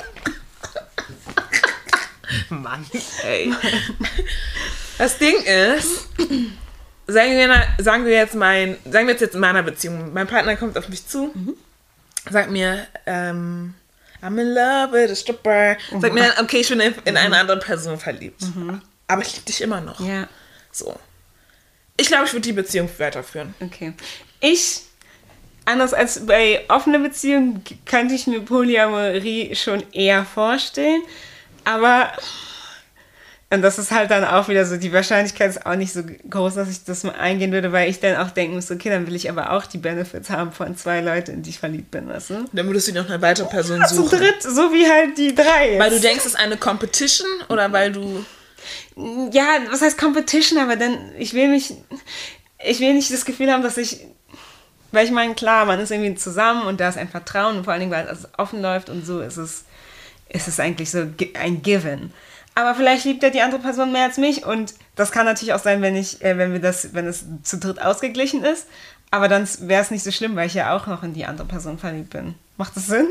Mann, ey. Das Ding ist, sagen wir, sagen wir jetzt mein, sagen wir jetzt, jetzt in meiner Beziehung, mein Partner kommt auf mich zu, mhm. sagt mir, ähm, I'm in love with a stripper. Mhm. Sagt mir, okay, ich bin in, in eine mhm. andere Person verliebt. Mhm. Aber ich liebe dich immer noch. Ja. So. Ich glaube, ich würde die Beziehung weiterführen. Okay. Ich, anders als bei offener Beziehung, könnte ich mir Polyamorie schon eher vorstellen. Aber und das ist halt dann auch wieder so, die Wahrscheinlichkeit ist auch nicht so groß, dass ich das mal eingehen würde, weil ich dann auch denken muss, okay, dann will ich aber auch die Benefits haben von zwei Leuten, in die ich verliebt bin, weißt du? Dann würdest du noch eine weitere Person ja, suchen. Zu dritt, so wie halt die drei. Jetzt. Weil du denkst, es ist eine Competition oder weil du... Ja, was heißt Competition, aber dann, ich will mich, ich will nicht das Gefühl haben, dass ich weil ich meine, klar, man ist irgendwie zusammen und da ist ein Vertrauen und vor allen Dingen, weil es offen läuft und so ist es, ist es eigentlich so ein Given aber vielleicht liebt er die andere Person mehr als mich und das kann natürlich auch sein, wenn ich, äh, wenn wir das, wenn es zu dritt ausgeglichen ist. Aber dann wäre es nicht so schlimm, weil ich ja auch noch in die andere Person verliebt bin. Macht das Sinn?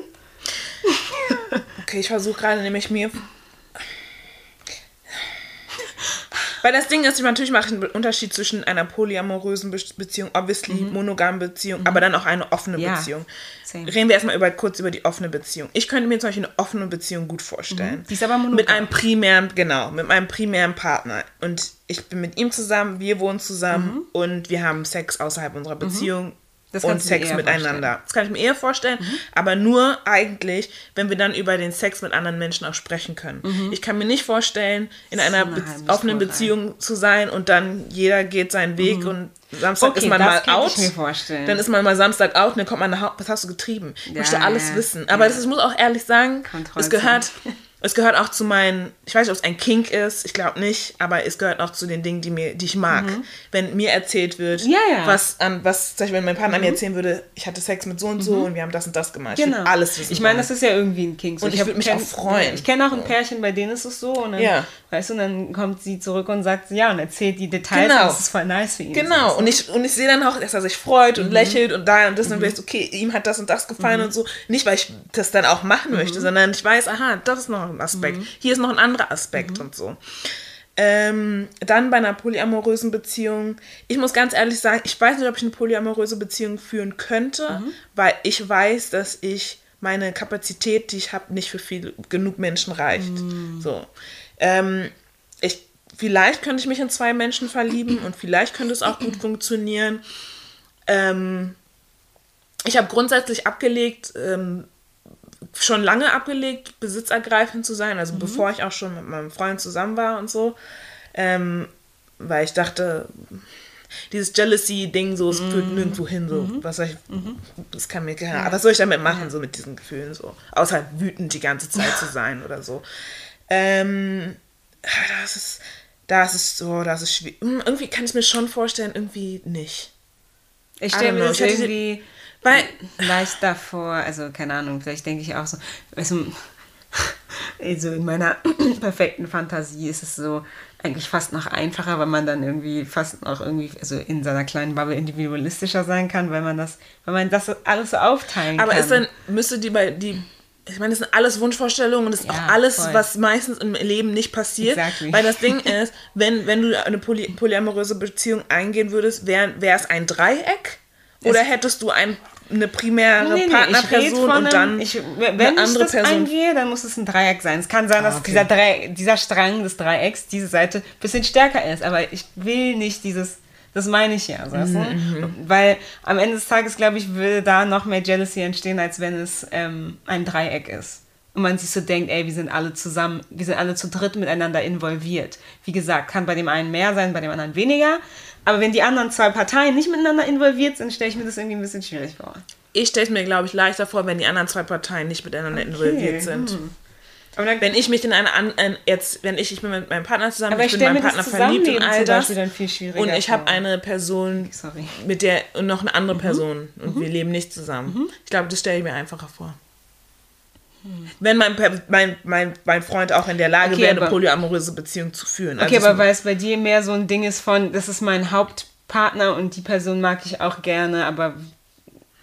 okay, ich versuche gerade nämlich mir Weil das Ding ist, natürlich mache ich einen Unterschied zwischen einer polyamorösen Be Beziehung, obviously, mhm. monogamen Beziehung, mhm. aber dann auch eine offene ja. Beziehung. Same. Reden wir erstmal über, kurz über die offene Beziehung. Ich könnte mir zum Beispiel eine offene Beziehung gut vorstellen. Mhm. Die ist aber monogam. Mit einem primären, genau, mit meinem primären Partner. Und ich bin mit ihm zusammen, wir wohnen zusammen mhm. und wir haben Sex außerhalb unserer mhm. Beziehung und Sex miteinander. Vorstellen. Das kann ich mir eher vorstellen, mhm. aber nur eigentlich, wenn wir dann über den Sex mit anderen Menschen auch sprechen können. Mhm. Ich kann mir nicht vorstellen, in einer Be offenen Beziehung zu sein und dann jeder geht seinen Weg mhm. und Samstag okay, ist man mal out. Dann ist man mal Samstag out und dann kommt man nach Hause. Was hast du getrieben? Ich ja, möchte alles ja. wissen. Aber ja. das, ich muss auch ehrlich sagen, es gehört Es gehört auch zu meinen, ich weiß nicht, ob es ein Kink ist, ich glaube nicht, aber es gehört auch zu den Dingen, die, mir, die ich mag. Mhm. Wenn mir erzählt wird, ja, ja. was an, was, zum Beispiel, wenn mein Partner mhm. mir erzählen würde, ich hatte Sex mit so und so mhm. und wir haben das und das gemacht. Genau. Ich alles wissen. Ich meine, das ist ja irgendwie ein Kink. So. Und ich, ich würde mich kenn, auch freuen. Ich kenne auch ein Pärchen, bei denen ist es so. Und dann, ja. Weißt du, und dann kommt sie zurück und sagt, ja, und erzählt die Details. Genau. Und das ist voll nice für ihn. Genau. So. Und ich, und ich sehe dann auch, dass er sich freut und mhm. lächelt und da und das und dann weiß, okay, ihm hat das und das gefallen mhm. und so. Nicht, weil ich das dann auch machen möchte, mhm. sondern ich weiß, aha, das ist noch ein Aspekt. Hier ist noch ein anderer Aspekt mhm. und so. Ähm, dann bei einer polyamorösen Beziehung. Ich muss ganz ehrlich sagen, ich weiß nicht, ob ich eine polyamoröse Beziehung führen könnte, mhm. weil ich weiß, dass ich meine Kapazität, die ich habe, nicht für viel, genug Menschen reicht. Mhm. So. Ähm, ich, vielleicht könnte ich mich in zwei Menschen verlieben und vielleicht könnte es auch gut funktionieren. Ähm, ich habe grundsätzlich abgelegt, ähm, schon lange abgelegt, besitzergreifend zu sein, also mhm. bevor ich auch schon mit meinem Freund zusammen war und so. Ähm, weil ich dachte, dieses Jealousy-Ding, so, es mhm. führt nirgendwo hin, so, mhm. was soll ich, mhm. das kann mir, keine ja. was soll ich damit machen, so mit diesen Gefühlen, so, außer wütend die ganze Zeit zu sein oder so. Ähm, das ist, das ist so, das ist schwierig. Irgendwie kann ich mir schon vorstellen, irgendwie nicht. Ich stelle mir das irgendwie weil, leicht davor, also keine Ahnung, vielleicht denke ich auch so, also, also in meiner perfekten Fantasie ist es so eigentlich fast noch einfacher, weil man dann irgendwie fast noch irgendwie also in seiner kleinen Bubble individualistischer sein kann, weil man das, weil man das alles so aufteilen Aber kann. Aber ist dann, müsste die bei die ich meine, das sind alles Wunschvorstellungen und das ist ja, auch alles, voll. was meistens im Leben nicht passiert. Exactly. Weil das Ding ist, wenn, wenn du eine poly polyamoröse Beziehung eingehen würdest, wäre es ein Dreieck? Oder hättest du ein eine primäre nee, nee, Partnerperson und dann ich, wenn eine andere ich das Person. eingehe, dann muss es ein Dreieck sein. Es kann sein, dass ah, okay. dieser, Dreieck, dieser Strang des Dreiecks, diese Seite, ein bisschen stärker ist. Aber ich will nicht dieses, das meine ich ja, weißt du? Mhm. Weil am Ende des Tages, glaube ich, will da noch mehr Jealousy entstehen, als wenn es ähm, ein Dreieck ist. Und man sich so denkt, ey, wir sind alle zusammen, wir sind alle zu dritt miteinander involviert. Wie gesagt, kann bei dem einen mehr sein, bei dem anderen weniger. Aber wenn die anderen zwei Parteien nicht miteinander involviert sind, stelle ich mir das irgendwie ein bisschen schwierig vor. Ich stelle es mir, glaube ich, leichter vor, wenn die anderen zwei Parteien nicht miteinander involviert sind. hm. Dann, Wenn ich mich in eine an, ein, jetzt, wenn ich, ich bin mit meinem Partner zusammen, aber ich ich bin meinem Partner verliebt und all das. Beispiel dann viel schwieriger Und ich habe eine Person Sorry. mit der und noch eine Mhm. andere Person und wir leben nicht zusammen. Ich glaube, das stelle ich mir einfacher vor. Wenn mein, mein, mein, mein Freund auch in der Lage Okay, wäre, eine aber- polyamoröse Beziehung zu führen. Okay, Also aber es- weil es bei dir mehr so ein Ding ist von, das ist mein Hauptpartner und die Person mag ich auch gerne, aber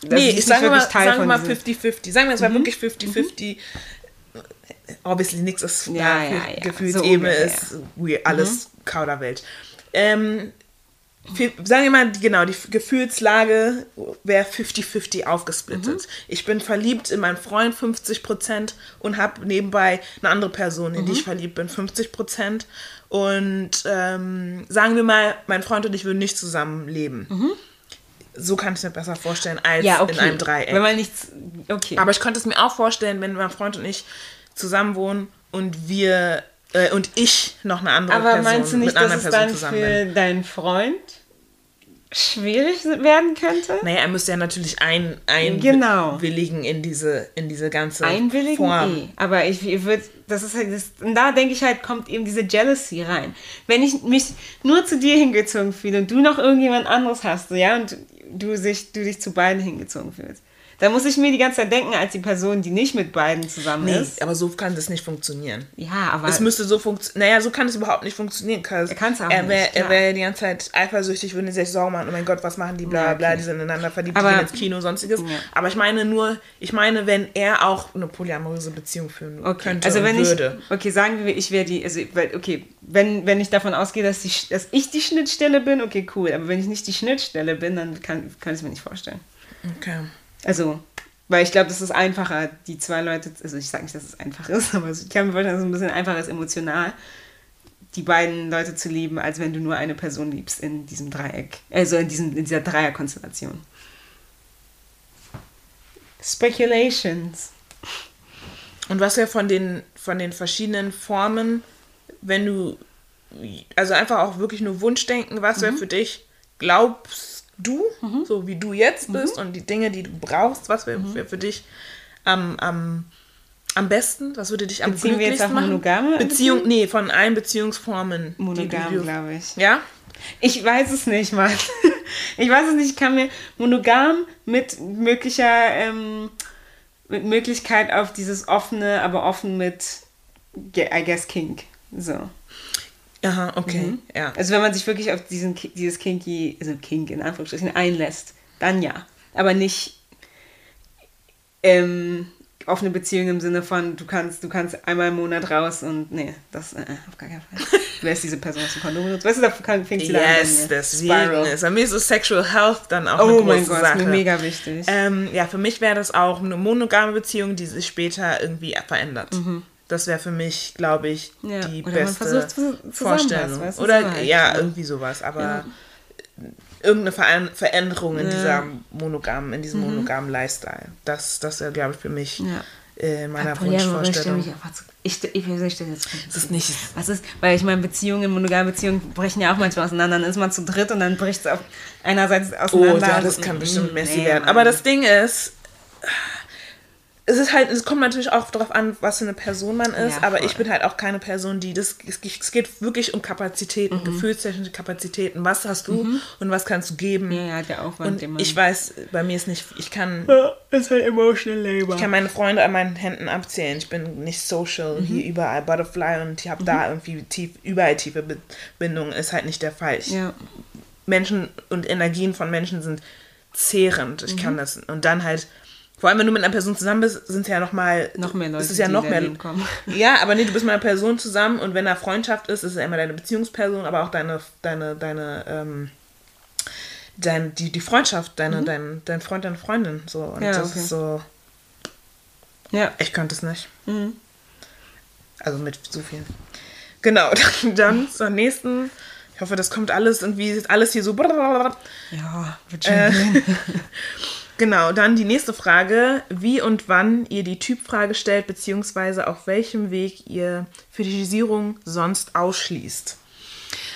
das nee, ist ich sage mal, von mal diesem- 50-50. Sagen wir, es war wirklich 50-50. Obviously, nichts ist Ja, ja, ja, Gefühlsebene so ist alles Kauderwelsch. Ähm, sagen wir mal, genau, die Gefühlslage wäre 50-50 aufgesplittet. Ich bin verliebt in meinen Freund 50% und habe nebenbei eine andere Person, in die ich verliebt bin, 50%. Und ähm, sagen wir mal, mein Freund und ich würden nicht zusammenleben. So kann ich es mir besser vorstellen als ja, okay. in einem Dreieck. Wenn man nichts, okay. Aber ich könnte es mir auch vorstellen, wenn mein Freund und ich zusammen wohnen und wir äh, und ich noch eine andere Aber Person meinst du nicht, mit einer dass anderen es Person dann für bin. deinen Freund schwierig werden könnte? Naja, er müsste ja natürlich ein, Genau. einwilligen in diese, in diese ganze Einwilligen Form. eh. Aber ich, ich würde, das ist halt, das, und da denke ich halt, kommt eben diese Jealousy rein. Wenn ich mich nur zu dir hingezogen fühle und du noch irgendjemand anderes hast, ja, und du, sich, du dich zu beiden hingezogen fühlst, dann muss ich mir die ganze Zeit denken, als die Person, die nicht mit beiden zusammen Nee, ist. aber so kann das nicht funktionieren. Ja, aber. Es müsste so funktionieren. Naja, so kann es überhaupt nicht funktionieren. Er kann's auch er wär, nicht, Er wäre die ganze Zeit eifersüchtig, würde sich Sorgen machen. Oh mein Gott, was machen die? Bla, Ja, okay. bla, die sind ineinander verliebt, Aber- die gehen ins Kino, sonstiges. Ja. Aber ich meine nur, ich meine, wenn er auch eine polyamoröse Beziehung führen Okay, könnte also wenn würde. ich, okay, sagen wir, ich wäre die, also, okay, wenn, wenn ich davon ausgehe, dass, die, dass ich die Schnittstelle bin, okay, cool, aber wenn ich nicht die Schnittstelle bin, dann kann, kann ich es mir nicht vorstellen. Okay. Also, weil ich glaube, das ist einfacher, die zwei Leute, also ich sage nicht, dass es einfach ist, aber ich kann mir vorstellen, dass es ein bisschen einfacher ist, emotional, die beiden Leute zu lieben, als wenn du nur eine Person liebst in diesem Dreieck, also in, diesem, in dieser Dreierkonstellation. Speculations. Und was ja von den, von den verschiedenen Formen, wenn du, also einfach auch wirklich nur Wunschdenken, was Mhm. wäre für dich, glaubst du, so wie du jetzt Mhm. bist und die Dinge, die du brauchst, was wäre wär für dich am, am, am besten, was würde dich am Beziehen wir jetzt glücklichsten auf machen? monogame Beziehung, nee, von allen Beziehungsformen. Monogam, glaube ich. Ja? Ich weiß es nicht, Mann. Ich weiß es nicht. Ich kann mir monogam mit möglicher, ähm, mit Möglichkeit auf dieses offene, aber offen mit, I guess, Kink. So. Aha, okay, Mhm. ja. Also wenn man sich wirklich auf diesen, dieses Kinky, also Kink in Anführungsstrichen einlässt, dann ja. Aber nicht ähm, offene Beziehung im Sinne von, du kannst, du kannst einmal im Monat raus und nee, das äh, auf gar keinen Fall. Du lässt diese Person aus dem Kondom benutzt. Weißt du, da fängt sie da an. Yes, deswegen ist. Bei mir ist so Sexual Health dann auch eine Oh große mein Gott, ist Sache. mir mega wichtig. Ähm, ja, für mich wäre das auch eine monogame Beziehung, die sich später irgendwie verändert. Das wäre für mich, glaube ich, Mhm. Ja, die oder beste Vorstellung. weißt oder halt, ja, ja. irgendwie sowas. Aber Ja. irgendeine Veran- Veränderung in Ja. Mhm. dieser monogamen, in diesem monogamen Lifestyle. Das, das wäre, glaube ich, für mich Ja. äh, meiner stelle Wunschvorstellung. mich einfach zu. Ich, ich, ich, ich stelle jetzt. Das ist nicht. Was ist, weil ich meine, Beziehungen, monogame Beziehungen brechen ja auch manchmal auseinander. Dann ist man zu dritt und dann bricht es auf einerseits Oh, auseinander. ja, und- das kann bestimmt Mm, messy nee, werden. Aber das Ding ist, es ist halt, es kommt natürlich auch darauf an, was für eine Person man ist, Ja, aber voll. ich bin halt auch keine Person, die das, es, geht- wirklich um Kapazitäten, Mhm. gefühlstechnische Kapazitäten. Was hast du und was kannst du geben? Ja, ja, der Aufwand, und ich weiß, bei mir ist nicht, ich kann, Ja, ist halt emotional labor. ich kann meine Freunde an meinen Händen abzählen. Ich bin nicht social, Mhm. hier überall Butterfly und ich habe da irgendwie tief, überall tiefe Bindungen, ist halt nicht der Fall. Ich, ja. Menschen und Energien von Menschen sind zehrend. Ich Mhm. kann das. Und dann halt, vor allem wenn du mit einer Person zusammen bist, sind es ja noch mal Noch mehr Leute, es ist ja die noch mehr. kommen. Ja, aber nee, du bist mit einer Person zusammen und wenn da Freundschaft ist, ist es ja immer deine Beziehungsperson, aber auch deine deine deine ähm, dein, die, die Freundschaft, deine, dein, dein Freund, deine Freundin. So. Und Mhm. Ja, das okay. ist so, Ja. ich könnte es nicht. Mhm. Also mit so viel. Genau, dann, dann zur nächsten. Ich hoffe, das kommt alles irgendwie, ist alles hier so. Ja, wird schon Äh, gehen. Genau, dann die nächste Frage. Wie und wann ihr die Typfrage stellt, beziehungsweise auf welchem Weg ihr Fetischisierung sonst ausschließt.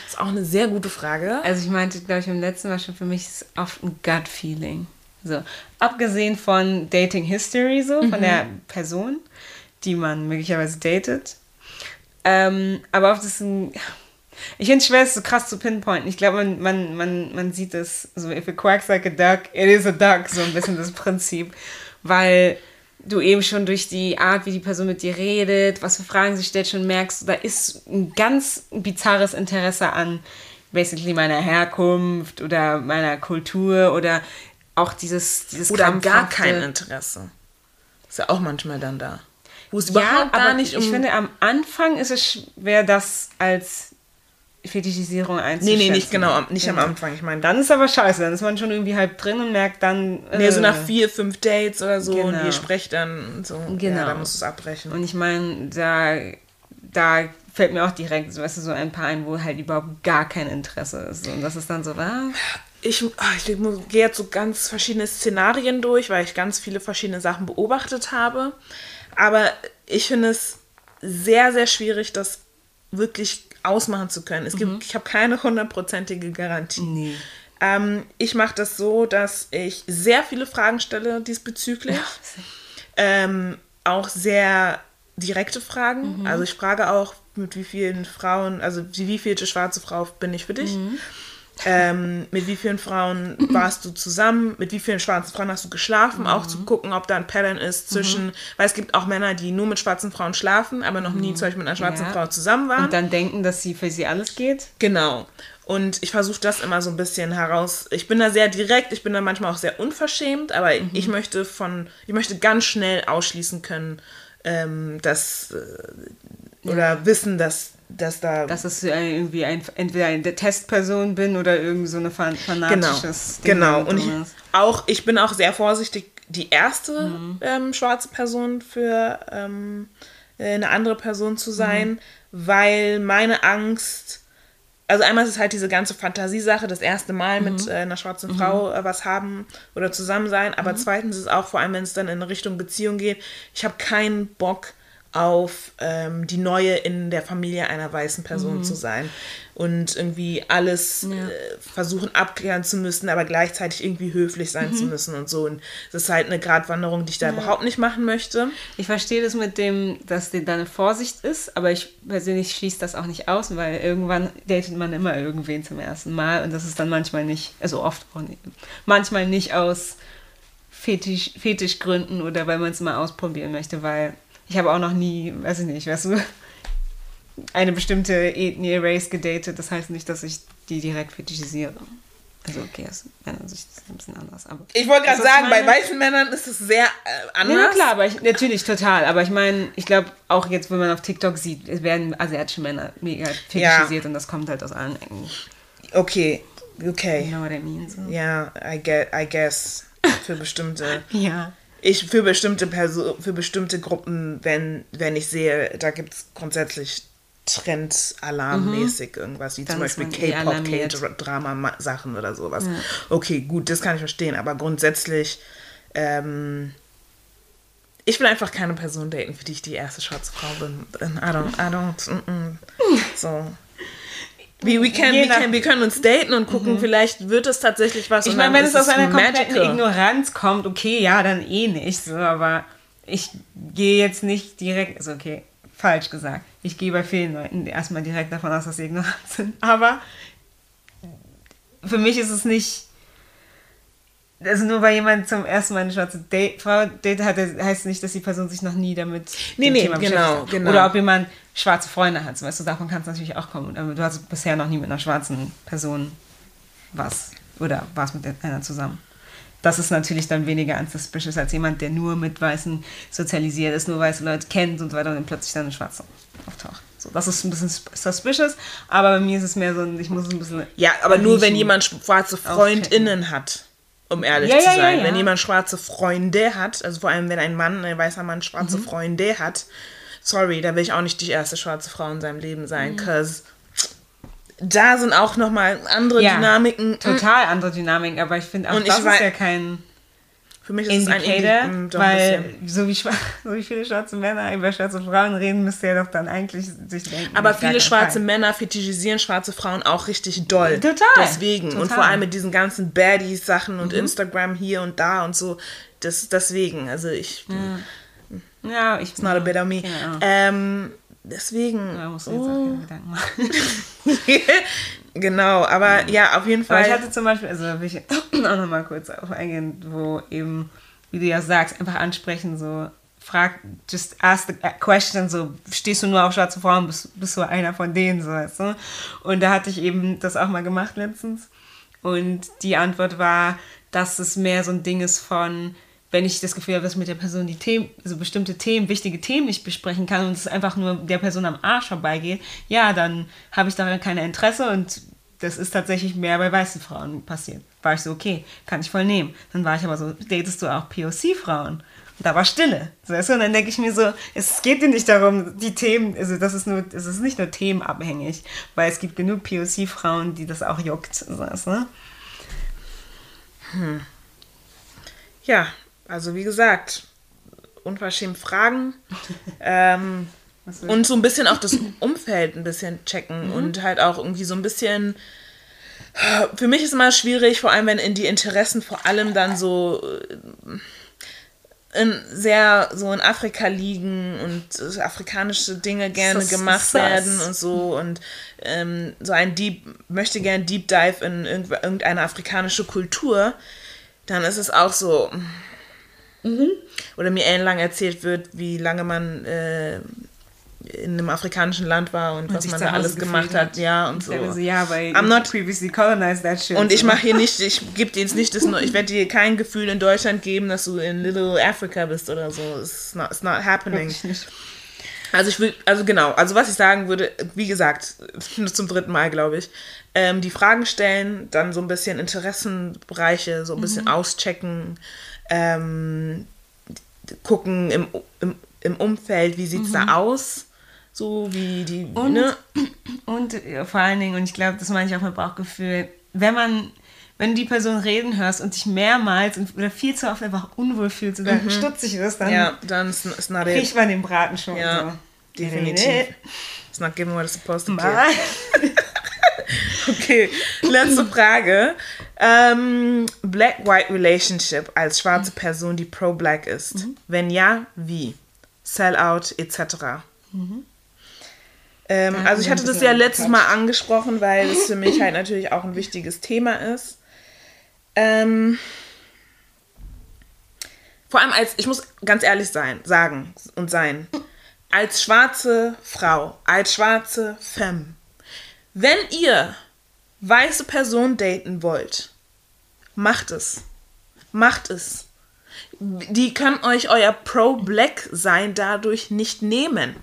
Ist ist auch eine sehr gute Frage. Also ich meinte, glaube ich, im letzten Mal schon, für mich ist es oft ein Gut-Feeling. So, abgesehen von Dating History, so, von der Person, die man möglicherweise datet. Ähm, aber oft ist es ein. Ich finde es schwer, es so krass zu pinpointen. Ich glaube, man, man, man, man sieht es so, if it quacks like a duck, it is a duck, so ein bisschen das Prinzip. Weil du eben schon durch die Art, wie die Person mit dir redet, was für Fragen sie stellt, schon merkst, da ist ein ganz bizarres Interesse an basically meiner Herkunft oder meiner Kultur oder auch dieses, dieses Oder gar kein Interesse. Ist ja auch manchmal dann da. Wo es Ja, überhaupt gar nicht um. ich finde, am Anfang ist es schwer, das als Fetischisierung nee, einzuschätzen. nee, nicht genau, am- nicht am Genau. Anfang. Ich meine, Dann ist aber scheiße, dann ist man schon irgendwie halb drin und merkt dann. nee, so äh, nach vier, fünf Dates oder so und Genau. ihr sprecht dann und so. Genau. Ja, da musst du es abbrechen. Und ich meine, da, da fällt mir auch direkt, so, weißt du, so ein paar ein, wo halt überhaupt gar kein Interesse ist. Und das ist dann so, was? ich, ah, ich muss- gehe jetzt so ganz verschiedene Szenarien durch, weil ich ganz viele verschiedene Sachen beobachtet habe. Aber ich finde es sehr, sehr schwierig, das wirklich ausmachen zu können. Es gibt, ich habe keine hundertprozentige Garantie. Nee. Ähm, ich mache das so, dass ich sehr viele Fragen stelle diesbezüglich. Ähm, auch sehr direkte Fragen. Also ich frage auch, mit wie vielen Frauen, also wie vielte schwarze Frau bin ich für dich? Ähm, mit wie vielen Frauen warst du zusammen? Mit wie vielen schwarzen Frauen hast du geschlafen? Auch zu gucken, ob da ein Pattern ist zwischen, weil es gibt auch Männer, die nur mit schwarzen Frauen schlafen, aber noch nie zum Beispiel mit einer schwarzen Ja. Frau zusammen waren. Und dann denken, dass sie für sie alles geht. Genau. Und ich versuche das immer so ein bisschen heraus. Ich bin da sehr direkt, ich bin da manchmal auch sehr unverschämt, aber Mhm. ich möchte von, ich möchte ganz schnell ausschließen können, ähm, dass äh, oder wissen, dass, dass da Dass es irgendwie ein, entweder eine Testperson bin oder irgendwie so eine fan genau, fanatisches Ding genau. Und ich, auch ich bin auch sehr vorsichtig, die erste Mhm. ähm, schwarze Person für ähm, äh, eine andere Person zu Mhm. sein, weil meine Angst also einmal ist es halt diese ganze Fantasiesache, das erste Mal Mhm. mit äh, einer schwarzen Frau äh, was haben oder zusammen sein. Aber Mhm. zweitens ist es auch, vor allem wenn es dann in Richtung Beziehung geht, ich habe keinen Bock auf ähm, die neue in der Familie einer weißen Mhm. Person zu sein und irgendwie alles äh, versuchen abklären zu müssen, aber gleichzeitig irgendwie höflich sein Mhm. zu müssen und so. Und das ist halt eine Gratwanderung, die ich da überhaupt nicht machen möchte. Ich verstehe das mit dem, dass da eine Vorsicht ist, aber ich persönlich schließe das auch nicht aus, weil irgendwann datet man immer irgendwen zum ersten Mal und das ist dann manchmal nicht, also oft auch nicht, manchmal nicht aus Fetisch, Fetischgründen oder weil man es mal ausprobieren möchte, weil ich habe auch noch nie, weiß ich nicht, weißt du, eine bestimmte Ethnie, Race gedatet, das heißt nicht, dass ich die direkt fetischisiere. Also okay, aus meiner Sicht ist es ein bisschen anders, aber... Ich wollte gerade sagen, ich bei meine? weißen Männern ist es sehr äh, anders. Ja, klar, aber ich, natürlich total. Aber ich meine, ich glaube, auch jetzt, wenn man auf TikTok sieht, es werden asiatische Männer mega fetischisiert und das kommt halt aus allen Ecken. Okay, You okay. know what I mean? So. Ja, I, get, I guess. Für bestimmte. Ja. Ich für bestimmte Perso für bestimmte Gruppen, wenn, wenn ich sehe, da gibt es grundsätzlich Trendalarmmäßig irgendwas, wie Dann zum Beispiel eh K-Pop. K-Drama-Sachen oder sowas. Okay, gut, das kann ich verstehen, aber grundsätzlich, ähm, ich will einfach keine Person daten, für die ich die erste schwarze Frau bin. I don't, I don't, mm, mm. so. Wir, we can, we can, wir können uns daten und gucken, vielleicht wird es tatsächlich was. Ich meine, wenn es aus einer kompletten magical. Ignoranz kommt, okay, ja, dann eh nicht. So, aber ich gehe jetzt nicht direkt, also okay, falsch gesagt. Ich gehe bei vielen Leuten erstmal direkt davon aus, dass sie ignorant sind. Aber für mich ist es nicht. Also nur weil jemand zum ersten Mal eine schwarze Date, Frau Date hatte, heißt nicht, dass die Person sich noch nie damit Nee, nee, Thema genau, beschäftigt hat. genau. Oder ob jemand schwarze Freunde hat. Weißt du, davon kann es natürlich auch kommen. Aber du hast bisher noch nie mit einer schwarzen Person was. Oder warst mit einer zusammen. Das ist natürlich dann weniger unsuspicious als jemand, der nur mit Weißen sozialisiert ist, nur weiße Leute kennt und so weiter und dann plötzlich dann ein Schwarzer auftaucht. So, das ist ein bisschen suspicious, aber bei mir ist es mehr so, ich muss es ein bisschen. Ja, aber nur wenn jemand schwarze FreundInnen hat, um ehrlich Ja, zu ja, ja, sein. ja. Wenn jemand schwarze Freunde hat, also vor allem wenn ein Mann, ein weißer Mann Mhm. schwarze Freunde hat, sorry, da will ich auch nicht die erste schwarze Frau in seinem Leben sein, Mhm. cause da sind auch nochmal andere Ja, Dynamiken. Total andere Dynamik, aber ich finde auch, Und ich das ist ja kein. Für mich ist es ein Indicator, Indi- doch ein weil bisschen. so wie, so wie viele schwarze Männer über schwarze Frauen reden, müsste er doch dann eigentlich sich denken. Aber viele schwarze Fall. Männer fetischisieren schwarze Frauen auch richtig doll. Total. Deswegen. Und Total. vor allem mit diesen ganzen Baddies-Sachen Mhm. und Instagram hier und da und so. Das, deswegen. Also ich. Ja, ich It's not a bit of me. Genau. Ähm, deswegen. Da musst du jetzt auch oh. keine Gedanken machen. genau, aber ja, auf jeden Aber ich Fall. hatte zum Beispiel, also da will ich auch nochmal kurz auf eingehen, wo eben, wie du ja sagst, einfach ansprechen, so frag, just ask the question, so stehst du nur auf schwarze Frauen, bist, bist du einer von denen, so weißt du? Und da hatte ich eben das auch mal gemacht letztens. Und die Antwort war, dass es mehr so ein Ding ist von, wenn ich das Gefühl habe, dass mit der Person die Themen, also bestimmte Themen, wichtige Themen nicht besprechen kann und es einfach nur der Person am Arsch vorbeigeht, ja, dann habe ich daran kein Interesse und das ist tatsächlich mehr bei weißen Frauen passiert. War ich so, okay, kann ich voll nehmen. Dann war ich aber so, datest du auch POC-Frauen? Da war Stille. Weißt du? Und dann denke ich mir so, es geht dir nicht darum, die Themen, also das ist nur, es ist nicht nur themenabhängig, weil es gibt genug POC-Frauen, die das auch juckt. Weißt du? Ja, also wie gesagt, unverschämt fragen. ähm, und so ein bisschen auch das Umfeld ein bisschen checken und halt auch irgendwie so ein bisschen. Für mich ist immer schwierig, vor allem wenn in die Interessen vor allem dann so äh, in sehr so in Afrika liegen und afrikanische Dinge gerne Sus- gemacht werden und so und ähm, so ein Deep, möchte gern Deep Dive in irgendeine afrikanische Kultur, dann ist es auch so. Oder mir ellenlang erzählt wird, wie lange man äh, in einem afrikanischen Land war und was sich man da alles gemacht hat, hat. ja und so. Ich so, ja, weil I'm not- previously colonized that shit. Und ich mache hier nicht, ich gebe dir jetzt nicht das, ich werde dir kein Gefühl in Deutschland geben, dass du in Little Africa bist oder so. It's not, it's not happening. Wirklich nicht. Also ich will, also genau, also was ich sagen würde, wie gesagt, zum dritten Mal, glaube ich, ähm, die Fragen stellen, dann so ein bisschen Interessenbereiche, so ein bisschen Mhm. auschecken, ähm, gucken im, im, im Umfeld, wie sieht es da aus, so wie die, Mhm. Und- ne? Und vor allen Dingen, und ich glaube, das meine ich auch mit Bauchgefühl, wenn man, wenn du die Person reden hörst und dich mehrmals oder viel zu oft einfach unwohl fühlst oder stutzig wirst, dann Ja, dann riecht man den Braten schon. Ja, so. definitiv. It's not giving what it's supposed to give. Okay, letzte Frage. Ähm, Black-White Relationship als schwarze Person, die pro-black ist. Wenn ja, wie? Sellout etc. Ähm, also ich hatte das ja letztes Mal angesprochen, weil es für mich halt natürlich auch ein wichtiges Thema ist. Ähm, vor allem als, ich muss ganz ehrlich sein, sagen und sein, als schwarze Frau, als schwarze Femme, wenn ihr weiße Person daten wollt, macht es. Macht es. Die können euch euer Pro-Black sein dadurch nicht nehmen.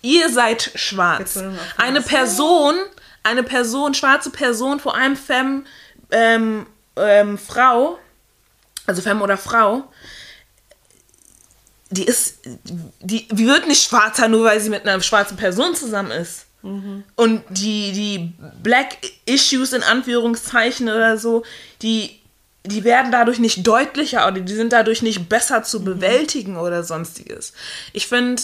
Ihr seid schwarz. Eine. Person, eine Person, schwarze Person, vor allem Femme, ähm, ähm, Frau, also Femme oder Frau, die ist, die wird nicht schwarzer, nur weil sie mit einer schwarzen Person zusammen ist. Und die, die Black Issues in Anführungszeichen oder so, die, die werden dadurch nicht deutlicher oder die sind dadurch nicht besser zu bewältigen oder sonstiges. Ich finde,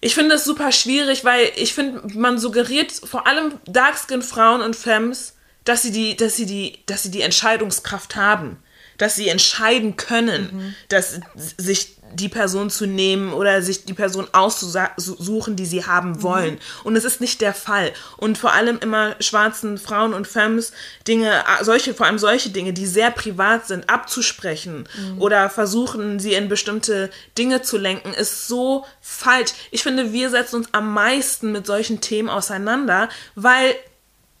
ich finde das super schwierig, weil ich finde, man suggeriert vor allem Darkskin-Frauen und Femmes, dass sie die, dass sie die, dass sie die Entscheidungskraft haben, dass sie entscheiden können, dass sich die Person zu nehmen oder sich die Person auszusuchen, die sie haben wollen. Und es ist nicht der Fall. Und vor allem immer schwarzen Frauen und Femmes Dinge, solche, vor allem solche Dinge, die sehr privat sind, abzusprechen oder versuchen, sie in bestimmte Dinge zu lenken, ist so falsch. Ich finde, wir setzen uns am meisten mit solchen Themen auseinander, weil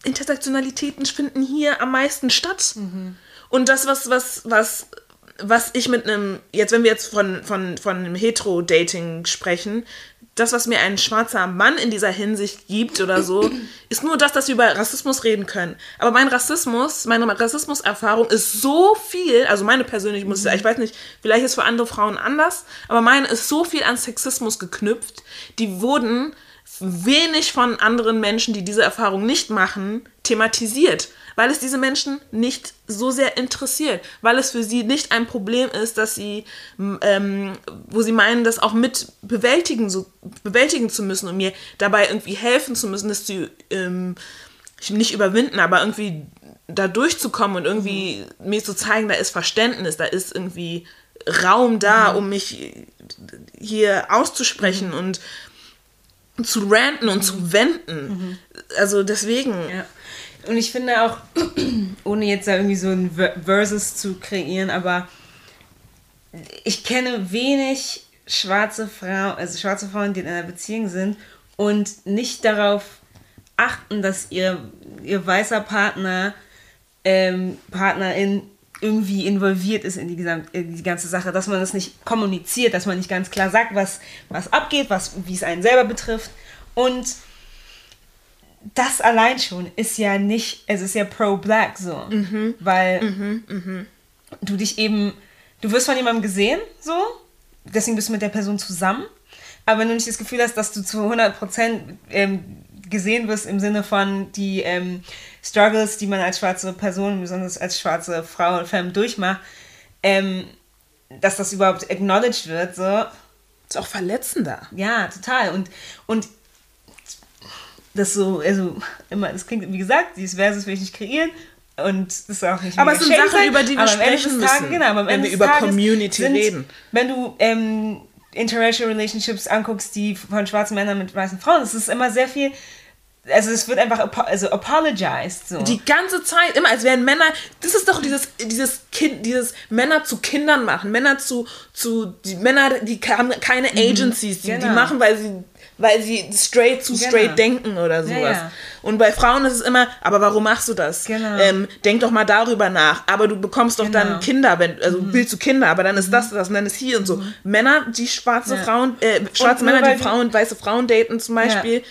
Intersektionalitäten finden hier am meisten statt. Und das, was, was, was, was ich mit einem, jetzt wenn wir jetzt von, von, von einem Hetero-Dating sprechen, das, was mir ein schwarzer Mann in dieser Hinsicht gibt oder so, ist nur das, dass wir über Rassismus reden können. Aber mein Rassismus, meine Rassismuserfahrung ist so viel, also meine persönlich muss ich sagen, ich weiß nicht, vielleicht ist es für andere Frauen anders, aber meine ist so viel an Sexismus geknüpft, die wurden wenig von anderen Menschen, die diese Erfahrung nicht machen, thematisiert. weil es diese Menschen nicht so sehr interessiert, weil es für sie nicht ein Problem ist, dass sie, ähm, wo sie meinen, das auch mit bewältigen, so, bewältigen zu müssen und mir dabei irgendwie helfen zu müssen, das zu ähm, nicht überwinden, aber irgendwie da durchzukommen und irgendwie mhm. mir zu zeigen, da ist Verständnis, da ist irgendwie Raum da, mhm. um mich hier auszusprechen mhm. und zu ranten und zu mhm. wenden. Mhm. Also deswegen. Ja. Und ich finde auch, ohne jetzt da irgendwie so ein Versus zu kreieren, aber ich kenne wenig schwarze Frauen, also schwarze Frauen, die in einer Beziehung sind und nicht darauf achten, dass ihr, ihr weißer Partner, ähm, Partnerin irgendwie involviert ist in die, gesamt, in die ganze Sache, dass man das nicht kommuniziert, dass man nicht ganz klar sagt, was, was abgeht, was, wie es einen selber betrifft. Und das allein schon ist ja nicht, es ist ja pro-black so, mhm. weil mhm, mh. du dich eben, du wirst von jemandem gesehen, so, deswegen bist du mit der Person zusammen, aber wenn du nicht das Gefühl hast, dass du zu 100% ähm, gesehen wirst im Sinne von die ähm, Struggles, die man als schwarze Person, besonders als schwarze Frau und Femme durchmacht, ähm, dass das überhaupt acknowledged wird, so. Ist auch verletzender. Ja, total. Und, und das so, also immer, das klingt, wie gesagt, dieses Versus will ich nicht kreieren, und das ist auch nicht Aber es sind Sachen, sein, über die wir sprechen Tages, müssen, genau, wenn wir über Tages Community sind, reden. Wenn du ähm, Interracial Relationships anguckst, die von schwarzen Männern mit weißen Frauen, es ist immer sehr viel also es wird einfach also apologized so. Die ganze Zeit, immer als wären Männer, das ist doch dieses dieses Kind, dieses Männer zu Kindern machen, Männer zu zu die Männer, die haben keine mhm. Agencies, die, genau. die machen, weil sie weil sie straight zu straight genau. denken oder sowas. Ja, ja. Und bei Frauen ist es immer, aber warum machst du das? Genau. Ähm, denk doch mal darüber nach. Aber du bekommst doch genau. dann Kinder, wenn, also mhm. willst du Kinder, aber dann ist mhm. das, das und dann ist hier und so. Mhm. Männer, die schwarze ja. Frauen, äh, schwarze Männer, die Frauen, weiße Frauen daten zum Beispiel,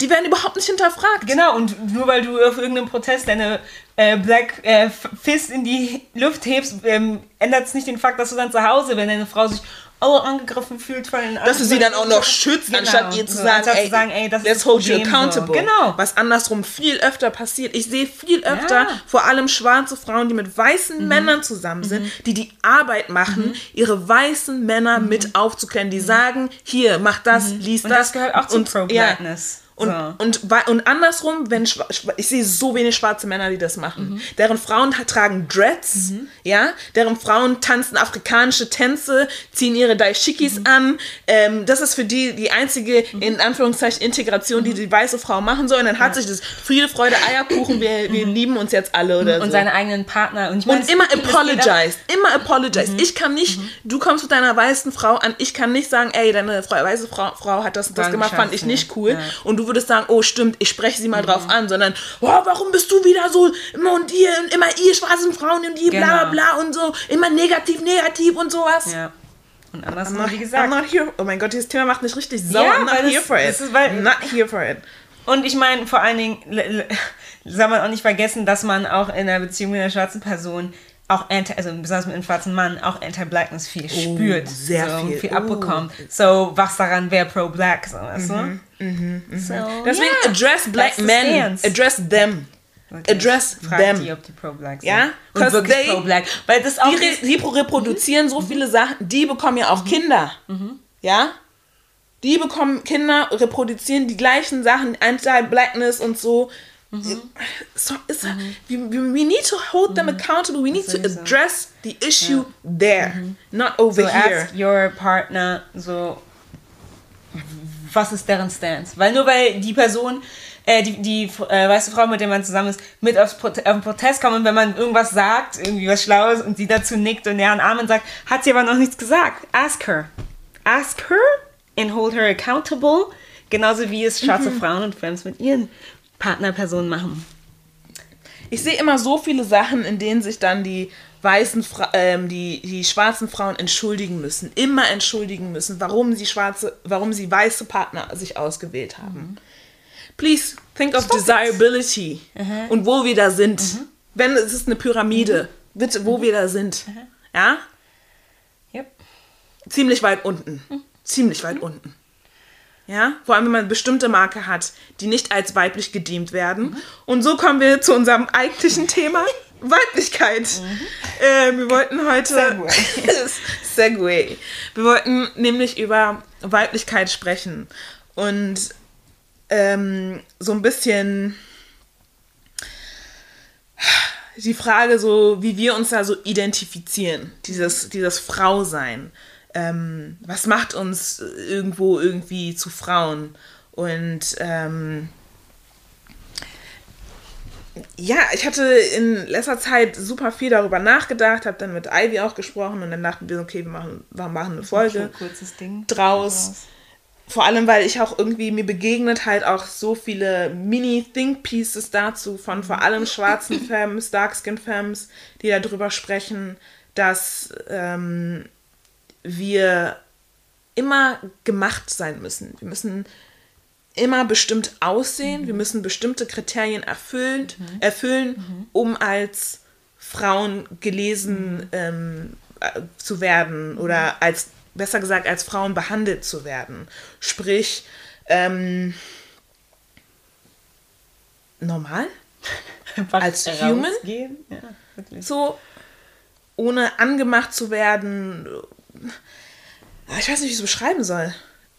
die werden überhaupt nicht hinterfragt. Genau, und nur weil du auf irgendeinem Protest deine äh, Black äh, Fist in die Luft hebst, ähm, ändert es nicht den Fakt, dass du dann zu Hause, wenn deine Frau sich oh, angegriffen fühlt von den Dass du sie dann auch noch schützt, genau. anstatt ihr zu so, sagen, ey, zu sagen, ey, das let's hold you accountable. So. Genau. Was andersrum viel öfter passiert. Ich sehe viel öfter, ja. vor allem schwarze Frauen, die mit weißen mhm. Männern zusammen sind, mhm. die die Arbeit machen, mhm. ihre weißen Männer mhm. mit aufzuklären, die mhm. sagen, hier, mach das, mhm. lies und das. das gehört auch zum Pro-Blackness. Ja, und, so. und, und andersrum, wenn ich sehe so wenig schwarze Männer, die das machen. Mhm. Deren Frauen tragen Dreads, mhm. ja, deren Frauen tanzen afrikanische Tänze, ziehen ihre Daishikis mhm. an. Ähm, das ist für die die einzige, mhm. in Anführungszeichen, Integration, die mhm. die weiße Frau machen soll. Und dann hat sich das Friede, Freude, Eierkuchen, wir, wir mhm. lieben uns jetzt alle oder und so. seine eigenen Partner. Und, ich mein, und immer apologize, immer apologize. Ich kann nicht, du kommst mit deiner weißen Frau an, ich kann nicht sagen, ey, deine weiße Frau, Frau hat das und das gemacht, fand ich nicht cool. Ja. Und du du würdest sagen, oh stimmt, ich spreche sie mal mhm. drauf an, sondern, oh, warum bist du wieder so immer und ihr und immer ihr schwarzen Frauen und die genau. bla bla und so, immer negativ, negativ und sowas. Ja. Und andersrum, not, wie gesagt. I'm not here. Oh mein Gott, dieses Thema macht mich richtig sauer. Ja, I'm not here das, for it. Ist, weil, not here for it. Und ich meine, vor allen Dingen soll man auch nicht vergessen, dass man auch in einer Beziehung mit einer schwarzen Person auch anti, also besonders mit einem schwarzen Mann, auch Anti-Blackness viel oh, spürt. Sehr so, viel. viel oh. abbekommt. So, was daran wäre pro-black, so, weißt du? Mhm, mhm, mhm. So, Deswegen, yeah, address black men. Address them. Okay. Address Frag them. Die, ob die pro-black sind. Ja? Und wirklich they, pro-black. Weil das auch die, die reproduzieren so viele Sachen. Die bekommen ja auch Kinder. Ja? Die bekommen Kinder, reproduzieren die gleichen Sachen, Anti-Blackness und so. Mhm. So, mhm. we, we need to hold them mhm. accountable. We need to address the issue there, mhm. not over so here. Ask your partner so, was ist deren Stance? Weil nur weil die Person, äh, die, die äh, weiße Frau, mit der man zusammen ist, mit aufs Prote auf den Protest kommt und wenn man irgendwas sagt, irgendwie was Schlaues und sie dazu nickt und und Amen sagt, hat sie aber noch nichts gesagt. Ask her. Ask her and hold her accountable. Genauso wie es schwarze mhm. Frauen und Femmes mit ihren Partnerperson machen. Ich sehe immer so viele Sachen, in denen sich dann die weißen, Fra ähm, die, die schwarzen Frauen entschuldigen müssen, immer entschuldigen müssen, warum sie schwarze, warum sie weiße Partner sich ausgewählt haben. Mhm. Please think of Stop desirability uh und wo wir da sind. Mhm. Wenn es ist eine Pyramide, mhm. bitte, wo wir da sind. Mhm. Ja? Yep. Ziemlich weit unten. Mhm. Ziemlich weit mhm. unten. Ja, vor allem wenn man eine bestimmte Marke hat, die nicht als weiblich gedient werden. Mhm. Und so kommen wir zu unserem eigentlichen Thema. Weiblichkeit. Mhm. Äh, wir wollten heute. Segway. Segway. Wir wollten nämlich über Weiblichkeit sprechen. Und ähm, so ein bisschen die Frage, so wie wir uns da so identifizieren, dieses, dieses Frausein ähm, was macht uns irgendwo irgendwie zu Frauen? Und ähm, ja, ich hatte in letzter Zeit super viel darüber nachgedacht, habe dann mit Ivy auch gesprochen und dann dachten wir, okay, wir machen, wir machen eine Folge ein draus. Vor allem, weil ich auch irgendwie mir begegnet halt auch so viele Mini-Think-Pieces dazu von vor allem schwarzen Femmes, Dark-Skin-Femmes, die darüber sprechen, dass ähm, wir immer gemacht sein müssen. Wir müssen immer bestimmt aussehen, mhm. wir müssen bestimmte Kriterien erfüllen, mhm. erfüllen mhm. um als Frauen gelesen mhm. ähm, äh, zu werden oder mhm. als, besser gesagt, als Frauen behandelt zu werden. Sprich, ähm, normal, als Human, ja, so ohne angemacht zu werden, ich weiß nicht, wie ich es beschreiben soll.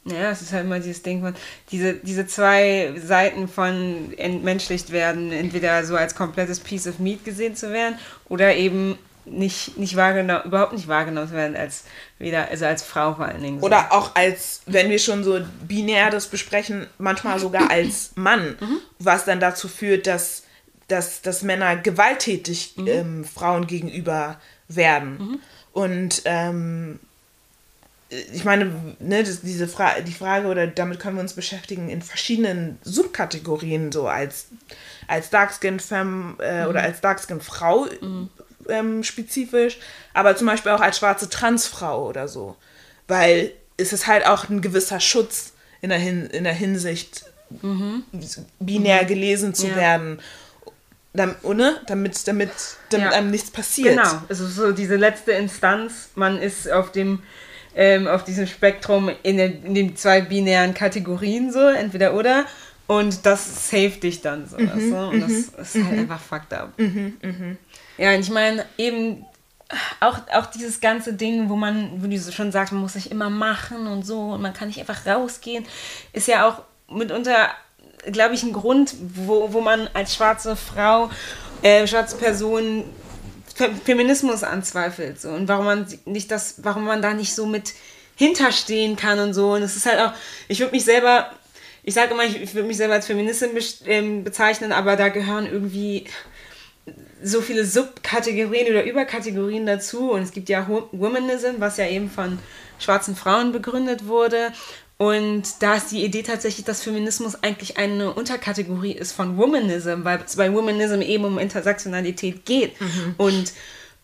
Ja, es ist halt immer dieses Ding von, diese, diese zwei Seiten von entmenschlicht werden, entweder so als komplettes Piece of Meat gesehen zu werden oder eben nicht, nicht wahrgenommen, überhaupt nicht wahrgenommen zu werden als weder, also als Frau vor allen Dingen. So. Oder auch als, wenn wir schon so binär das besprechen, manchmal sogar als Mann, mhm. was dann dazu führt, dass, dass, dass Männer gewalttätig mhm. ähm, Frauen gegenüber werden. Mhm. Und ähm, ich meine, ne, das, diese Fra die Frage oder damit können wir uns beschäftigen in verschiedenen Subkategorien, so als, als Darkskin Femme äh, mhm. oder als Darkskin Frau mhm. ähm, spezifisch, aber zum Beispiel auch als schwarze Transfrau oder so. Weil es ist halt auch ein gewisser Schutz in der, Hin in der Hinsicht, mhm. binär mhm. gelesen zu ja. werden. Damit, ohne, damit, damit, damit ja. einem nichts passiert. Genau, also so diese letzte Instanz, man ist auf dem ähm, auf diesem Spektrum in den, in den, zwei binären Kategorien so, entweder oder. Und das saved dich dann so. Mhm, du? Und das mhm, ist halt mhm. einfach fucked up. Mhm, mhm. Ja, und ich meine, eben auch, auch dieses ganze Ding, wo man, wo du schon sagst, man muss sich immer machen und so und man kann nicht einfach rausgehen, ist ja auch mitunter, glaube ich, ein Grund, wo, wo man als schwarze Frau, äh, schwarze Person Feminismus anzweifelt so, und warum man nicht das, warum man da nicht so mit hinterstehen kann und so. Und es ist halt auch, ich würde mich selber, ich sage immer, ich, würde mich selber als Feministin ähm, bezeichnen, aber da gehören irgendwie so viele Subkategorien oder Überkategorien dazu. Und es gibt ja Womanism, was ja eben von schwarzen Frauen begründet wurde. Und da ist die Idee tatsächlich, dass Feminismus eigentlich eine Unterkategorie ist von Womanism, weil es bei Womanism eben um Intersektionalität geht. Mhm. Und,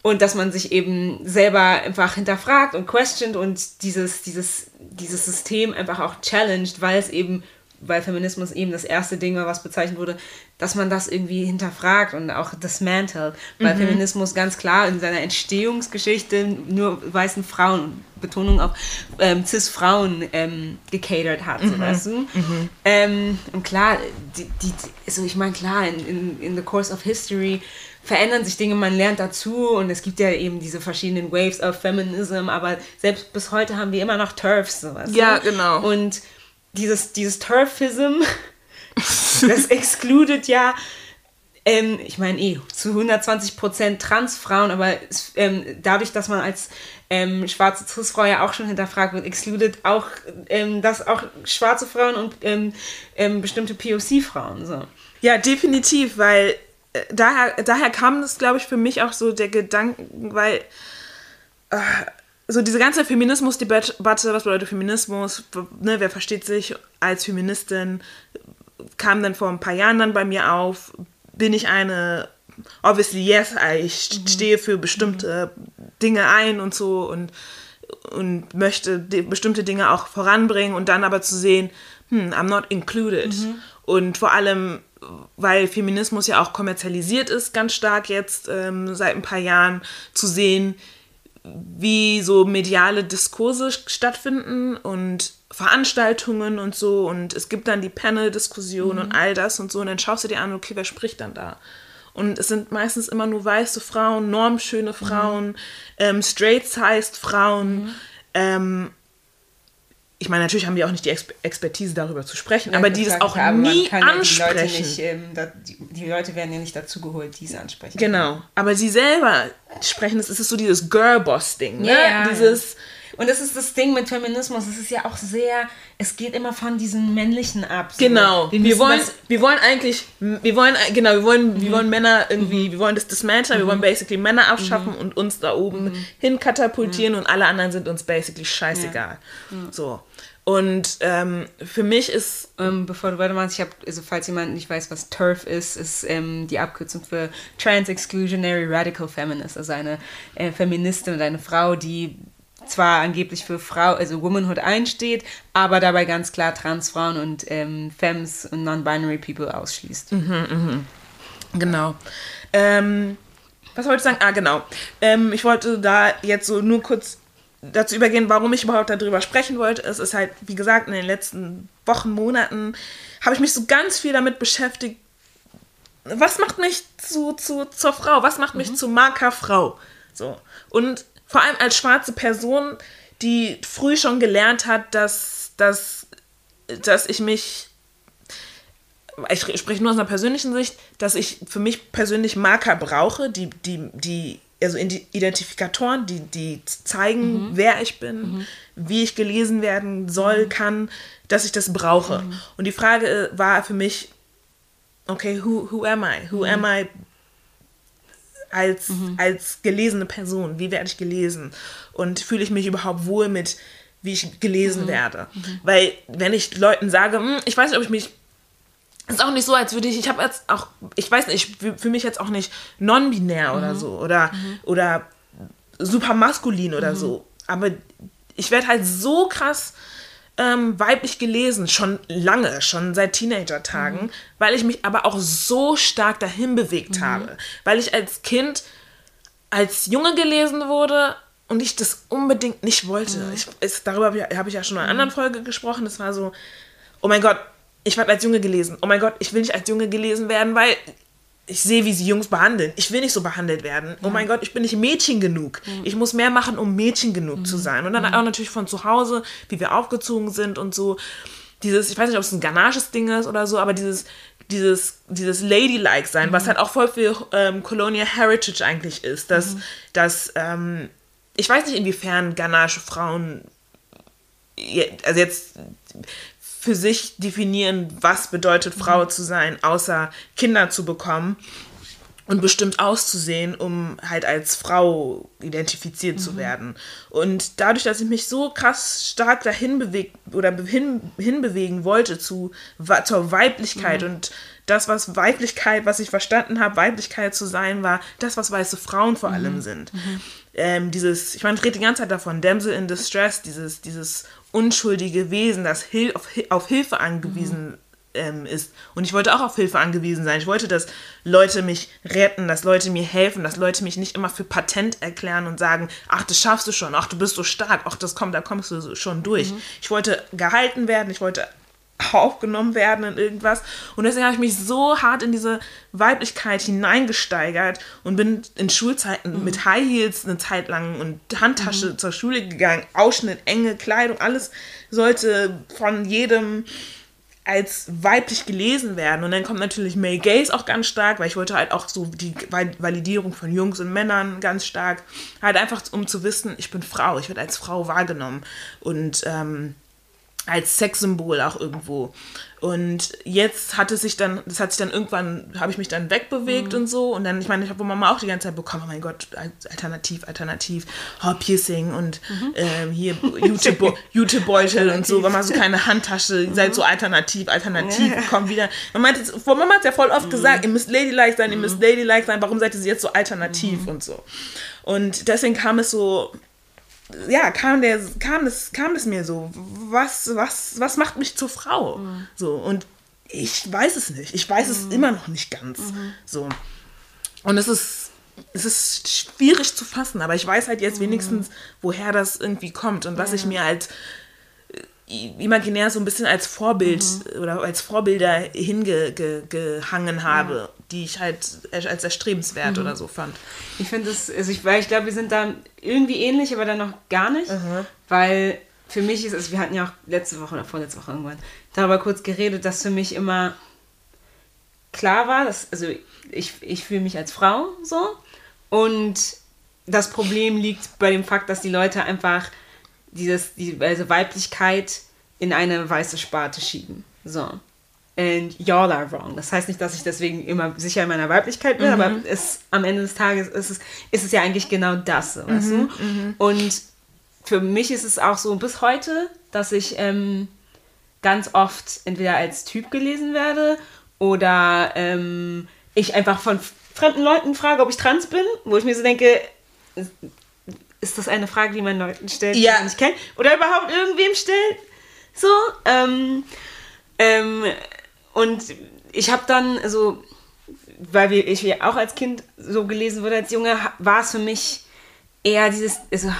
und dass man sich eben selber einfach hinterfragt und questioned und dieses, dieses, dieses System einfach auch challenged, weil es eben weil Feminismus eben das erste Ding war, was bezeichnet wurde, dass man das irgendwie hinterfragt und auch dismantelt. Weil mhm. Feminismus ganz klar in seiner Entstehungsgeschichte nur weißen Frauen, Betonung auf ähm, Cis-Frauen ähm, gecatert hat, mhm. so weißt du? Mhm. Ähm, und klar, die, die, also ich meine, klar, in, in, in the course of history verändern sich Dinge, man lernt dazu und es gibt ja eben diese verschiedenen Waves of Feminism, aber selbst bis heute haben wir immer noch Turfs, sowas. Ja, genau. Und dieses, dieses Turfism, das exkludet ja, ähm, ich meine eh, zu 120 Prozent Transfrauen, aber ähm, dadurch, dass man als ähm, schwarze Cis-Frau ja auch schon hinterfragt wird, exkludet auch, ähm, dass auch schwarze Frauen und ähm, ähm, bestimmte POC-Frauen so. Ja, definitiv, weil äh, daher, daher kam das, glaube ich, für mich auch so der Gedanke, weil äh, so diese ganze Feminismus-Debatte, was bedeutet Feminismus, ne, wer versteht sich als Feministin, kam dann vor ein paar Jahren dann bei mir auf, bin ich eine, obviously yes, ich mhm. stehe für bestimmte mhm. Dinge ein und so und, und möchte bestimmte Dinge auch voranbringen und dann aber zu sehen, hm, I'm not included. Mhm. Und vor allem, weil Feminismus ja auch kommerzialisiert ist, ganz stark jetzt ähm, seit ein paar Jahren, zu sehen, wie so mediale Diskurse stattfinden und Veranstaltungen und so und es gibt dann die Panel-Diskussion und all das und so und dann schaust du dir an, okay, wer spricht dann da? Und es sind meistens immer nur weiße Frauen, normschöne Frauen, ähm, straight-sized Frauen. Ähm, ich meine, natürlich haben die auch nicht die Ex Expertise darüber zu sprechen, aber die das auch man nie kann ja die ansprechen. Leute, nicht, ähm, da, die, die Leute werden ja nicht dazu geholt, die es ansprechen. Genau. Aber sie selber sprechen, es ist so dieses Girlboss-Ding, ne? Ja, ja, dieses, Und das ist das Ding mit Feminismus. Es ist ja auch sehr, es geht immer von diesen männlichen ab. So. Genau. Wir, müssen wollen, wir wollen eigentlich, wir wollen, genau, wir wollen, wir wollen Männer irgendwie, wir wollen das dismanteln, wir wollen basically Männer abschaffen und uns da oben hin katapultieren und alle anderen sind uns basically scheißegal. So. Und ähm, für mich ist, Ähm, bevor du weitermachst, ich habe, also falls jemand nicht weiß, was TERF ist, ist ähm, die Abkürzung für Trans Exclusionary Radical Feminist, also eine äh, Feministin und eine Frau, die zwar angeblich für Frau, also Womanhood einsteht, aber dabei ganz klar Transfrauen und ähm, Femmes und Non-Binary People ausschließt. Genau. Ähm, was wollte ich sagen? Ah, genau. Ähm, ich wollte da jetzt so nur kurz dazu übergehen, warum ich überhaupt darüber sprechen wollte. Es ist halt, wie gesagt, in den letzten Wochen, Monaten habe ich mich so ganz viel damit beschäftigt. Was macht mich zu, zu, zur Frau? Was macht mich zu Markerfrau? So. Und vor allem als schwarze Person, die früh schon gelernt hat, dass, dass, dass ich mich ich spreche nur aus einer persönlichen Sicht, dass ich für mich persönlich Marker brauche, die, die, die, also Identifikatoren, die, die zeigen, wer ich bin, wie ich gelesen werden soll, kann, dass ich das brauche. Und die Frage äh, war für mich, okay, who, who am I? Who am I als, als gelesene Person? Wie werde ich gelesen? Und fühle ich mich überhaupt wohl mit, wie ich gelesen werde? Weil wenn ich Leuten sage, "Hm, ich weiß nicht, ob ich mich es ist auch nicht so, als würde ich, ich habe jetzt auch, ich weiß nicht, ich fühle mich jetzt auch nicht non-binär oder so oder, oder super maskulin oder so. Aber ich werde halt so krass ähm, weiblich gelesen, schon lange, schon seit Teenager-Tagen, weil ich mich aber auch so stark dahin bewegt habe. Weil ich als Kind, als Junge gelesen wurde und ich das unbedingt nicht wollte. Ich, es, darüber habe ich, hab ich ja schon in einer anderen Folge gesprochen. Es war so, oh mein Gott, ich werde als Junge gelesen. Oh mein Gott, ich will nicht als Junge gelesen werden, weil ich sehe, wie sie Jungs behandeln. Ich will nicht so behandelt werden. Oh mein Gott, ich bin nicht Mädchen genug. Ich muss mehr machen, um Mädchen genug zu sein. Und dann auch natürlich von zu Hause, wie wir aufgezogen sind und so. Dieses, ich weiß nicht, ob es ein ghanaisches Ding ist oder so, aber dieses, dieses, dieses Ladylike sein, was halt auch voll viel ähm, Colonial Heritage eigentlich ist, dass, dass ähm, ich weiß nicht, inwiefern ghanaische Frauen also jetzt für sich definieren, was bedeutet Frau zu sein, außer Kinder zu bekommen und bestimmt auszusehen, um halt als Frau identifiziert zu werden. Und dadurch, dass ich mich so krass stark dahin bewegt oder hin, hinbewegen wollte zu, zur Weiblichkeit und das, was Weiblichkeit, was ich verstanden habe, Weiblichkeit zu sein, war das, was weiße Frauen vor allem sind. Ähm, dieses, ich meine, ich rede die ganze Zeit davon, Damsel in Distress, dieses, dieses unschuldige Wesen, das Hil auf, auf Hilfe angewiesen ähm, ist. Und ich wollte auch auf Hilfe angewiesen sein. Ich wollte, dass Leute mich retten, dass Leute mir helfen, dass Leute mich nicht immer für patent erklären und sagen, ach, das schaffst du schon, ach, du bist so stark, ach, das kommt, da kommst du schon durch. Ich wollte gehalten werden, ich wollte aufgenommen werden in irgendwas. Und deswegen habe ich mich so hart in diese Weiblichkeit hineingesteigert und bin in Schulzeiten mit High Heels eine Zeit lang und Handtasche zur Schule gegangen, Ausschnitt, enge Kleidung, alles sollte von jedem als weiblich gelesen werden. Und dann kommt natürlich Male Gaze auch ganz stark, weil ich wollte halt auch so die Val- Validierung von Jungs und Männern ganz stark. Halt einfach, um zu wissen, ich bin Frau, ich werde als Frau wahrgenommen. Und ähm, als Sexsymbol auch irgendwo. Und jetzt hat es sich dann, das hat sich dann irgendwann, habe ich mich dann wegbewegt und so. Und dann, ich meine, ich habe von Mama auch die ganze Zeit bekommen, oh mein Gott, alternativ, alternativ, oh, Piercing und ähm, hier YouTube- YouTube-Beutel und so, Mama so keine Handtasche, ihr seid so alternativ, alternativ, kommt wieder. Man meinte, vor Mama hat ja voll oft gesagt, ihr müsst ladylike sein, ihr müsst ladylike sein, warum seid ihr jetzt so alternativ und so. Und deswegen kam es so, ja, kam, der, kam, es, kam es mir so, was, was, was macht mich zur Frau? So, und ich weiß es nicht. Ich weiß es immer noch nicht ganz. So. Und es ist es ist schwierig zu fassen, aber ich weiß halt jetzt wenigstens, woher das irgendwie kommt und was ich mir als äh, imaginär so ein bisschen als Vorbild oder als Vorbilder hingehangen habe, die ich halt als erstrebenswert oder so fand. Ich finde das, also ich, weil ich glaube, wir sind da irgendwie ähnlich, aber dann noch gar nicht. Weil für mich ist es, wir hatten ja auch letzte Woche oder vorletzte Woche irgendwann darüber kurz geredet, dass für mich immer klar war, dass, also ich, ich fühle mich als Frau so und das Problem liegt bei dem Fakt, dass die Leute einfach dieses, die, also Weiblichkeit in eine weiße Sparte schieben. So. And y'all are wrong. Das heißt nicht, dass ich deswegen immer sicher in meiner Weiblichkeit bin, aber es, am Ende des Tages ist es, ist es ja eigentlich genau das, so, weißt du? Und für mich ist es auch so bis heute, dass ich ähm, ganz oft entweder als Typ gelesen werde oder ähm, ich einfach von fremden Leuten frage, ob ich trans bin, wo ich mir so denke, ist- das eine Frage, die man Leuten stellt, die Ja. man nicht kennt? Oder überhaupt irgendwem stellt? So, ähm, ähm, und ich habe dann so, weil wir, ich ja auch als Kind so gelesen wurde, als Junge, war es für mich eher dieses, also,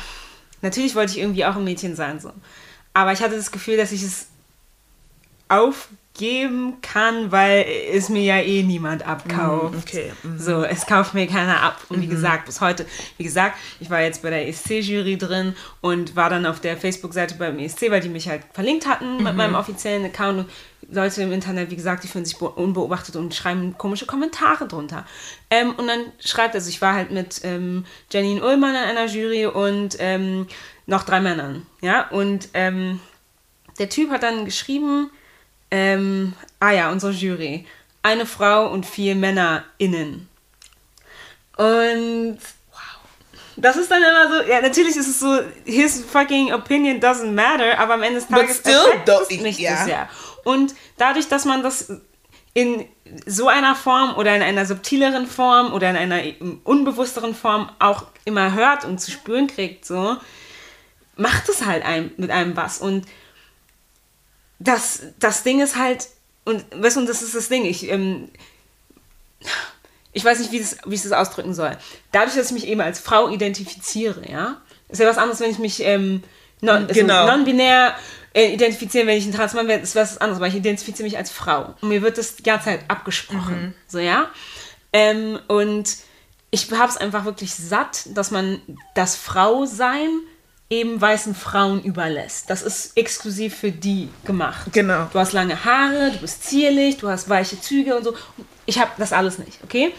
natürlich wollte ich irgendwie auch ein Mädchen sein, so. Aber ich hatte das Gefühl, dass ich es aufgeben kann, weil es mir ja eh niemand abkauft. okay, mhm. So, es kauft mir keiner ab. Und wie gesagt, bis heute, wie gesagt, ich war jetzt bei der ESC-Jury drin und war dann auf der Facebook-Seite beim ESC, weil die mich halt verlinkt hatten mit meinem offiziellen Account. Und Leute im Internet, wie gesagt, die fühlen sich be- unbeobachtet und schreiben komische Kommentare drunter. Ähm, und dann schreibt, also ich war halt mit ähm, Janine Ullmann in einer Jury und ähm, noch drei Männern. Ja, und ähm, der Typ hat dann geschrieben, ähm, ah ja, unsere Jury. Eine Frau und vier MännerInnen. Und das ist dann immer so, ja, natürlich ist es so, his fucking opinion doesn't matter, aber am Ende des Tages though, es nicht ja. so sehr. Und dadurch, dass man das in so einer Form oder in einer subtileren Form oder in einer unbewussteren Form auch immer hört und zu spüren kriegt, so, macht es halt einem, mit einem was. Und das, das Ding ist halt, und weißt du, das ist das Ding, ich, ähm, ich weiß nicht, wie, das, wie ich das ausdrücken soll. Dadurch, dass ich mich eben als Frau identifiziere, ja, ist ja was anderes, wenn ich mich ähm, non, also Genau. non-binär äh, identifizieren, wenn ich ein Transmann wäre, ist was anderes, weil ich identifiziere mich als Frau. Und mir wird das die ganze Zeit abgesprochen, so, ja. Ähm, und ich habe es einfach wirklich satt, dass man das Frausein eben weißen Frauen überlässt. Das ist exklusiv für die gemacht. Genau. Du hast lange Haare, du bist zierlich, du hast weiche Züge und so. Ich habe das alles nicht, okay?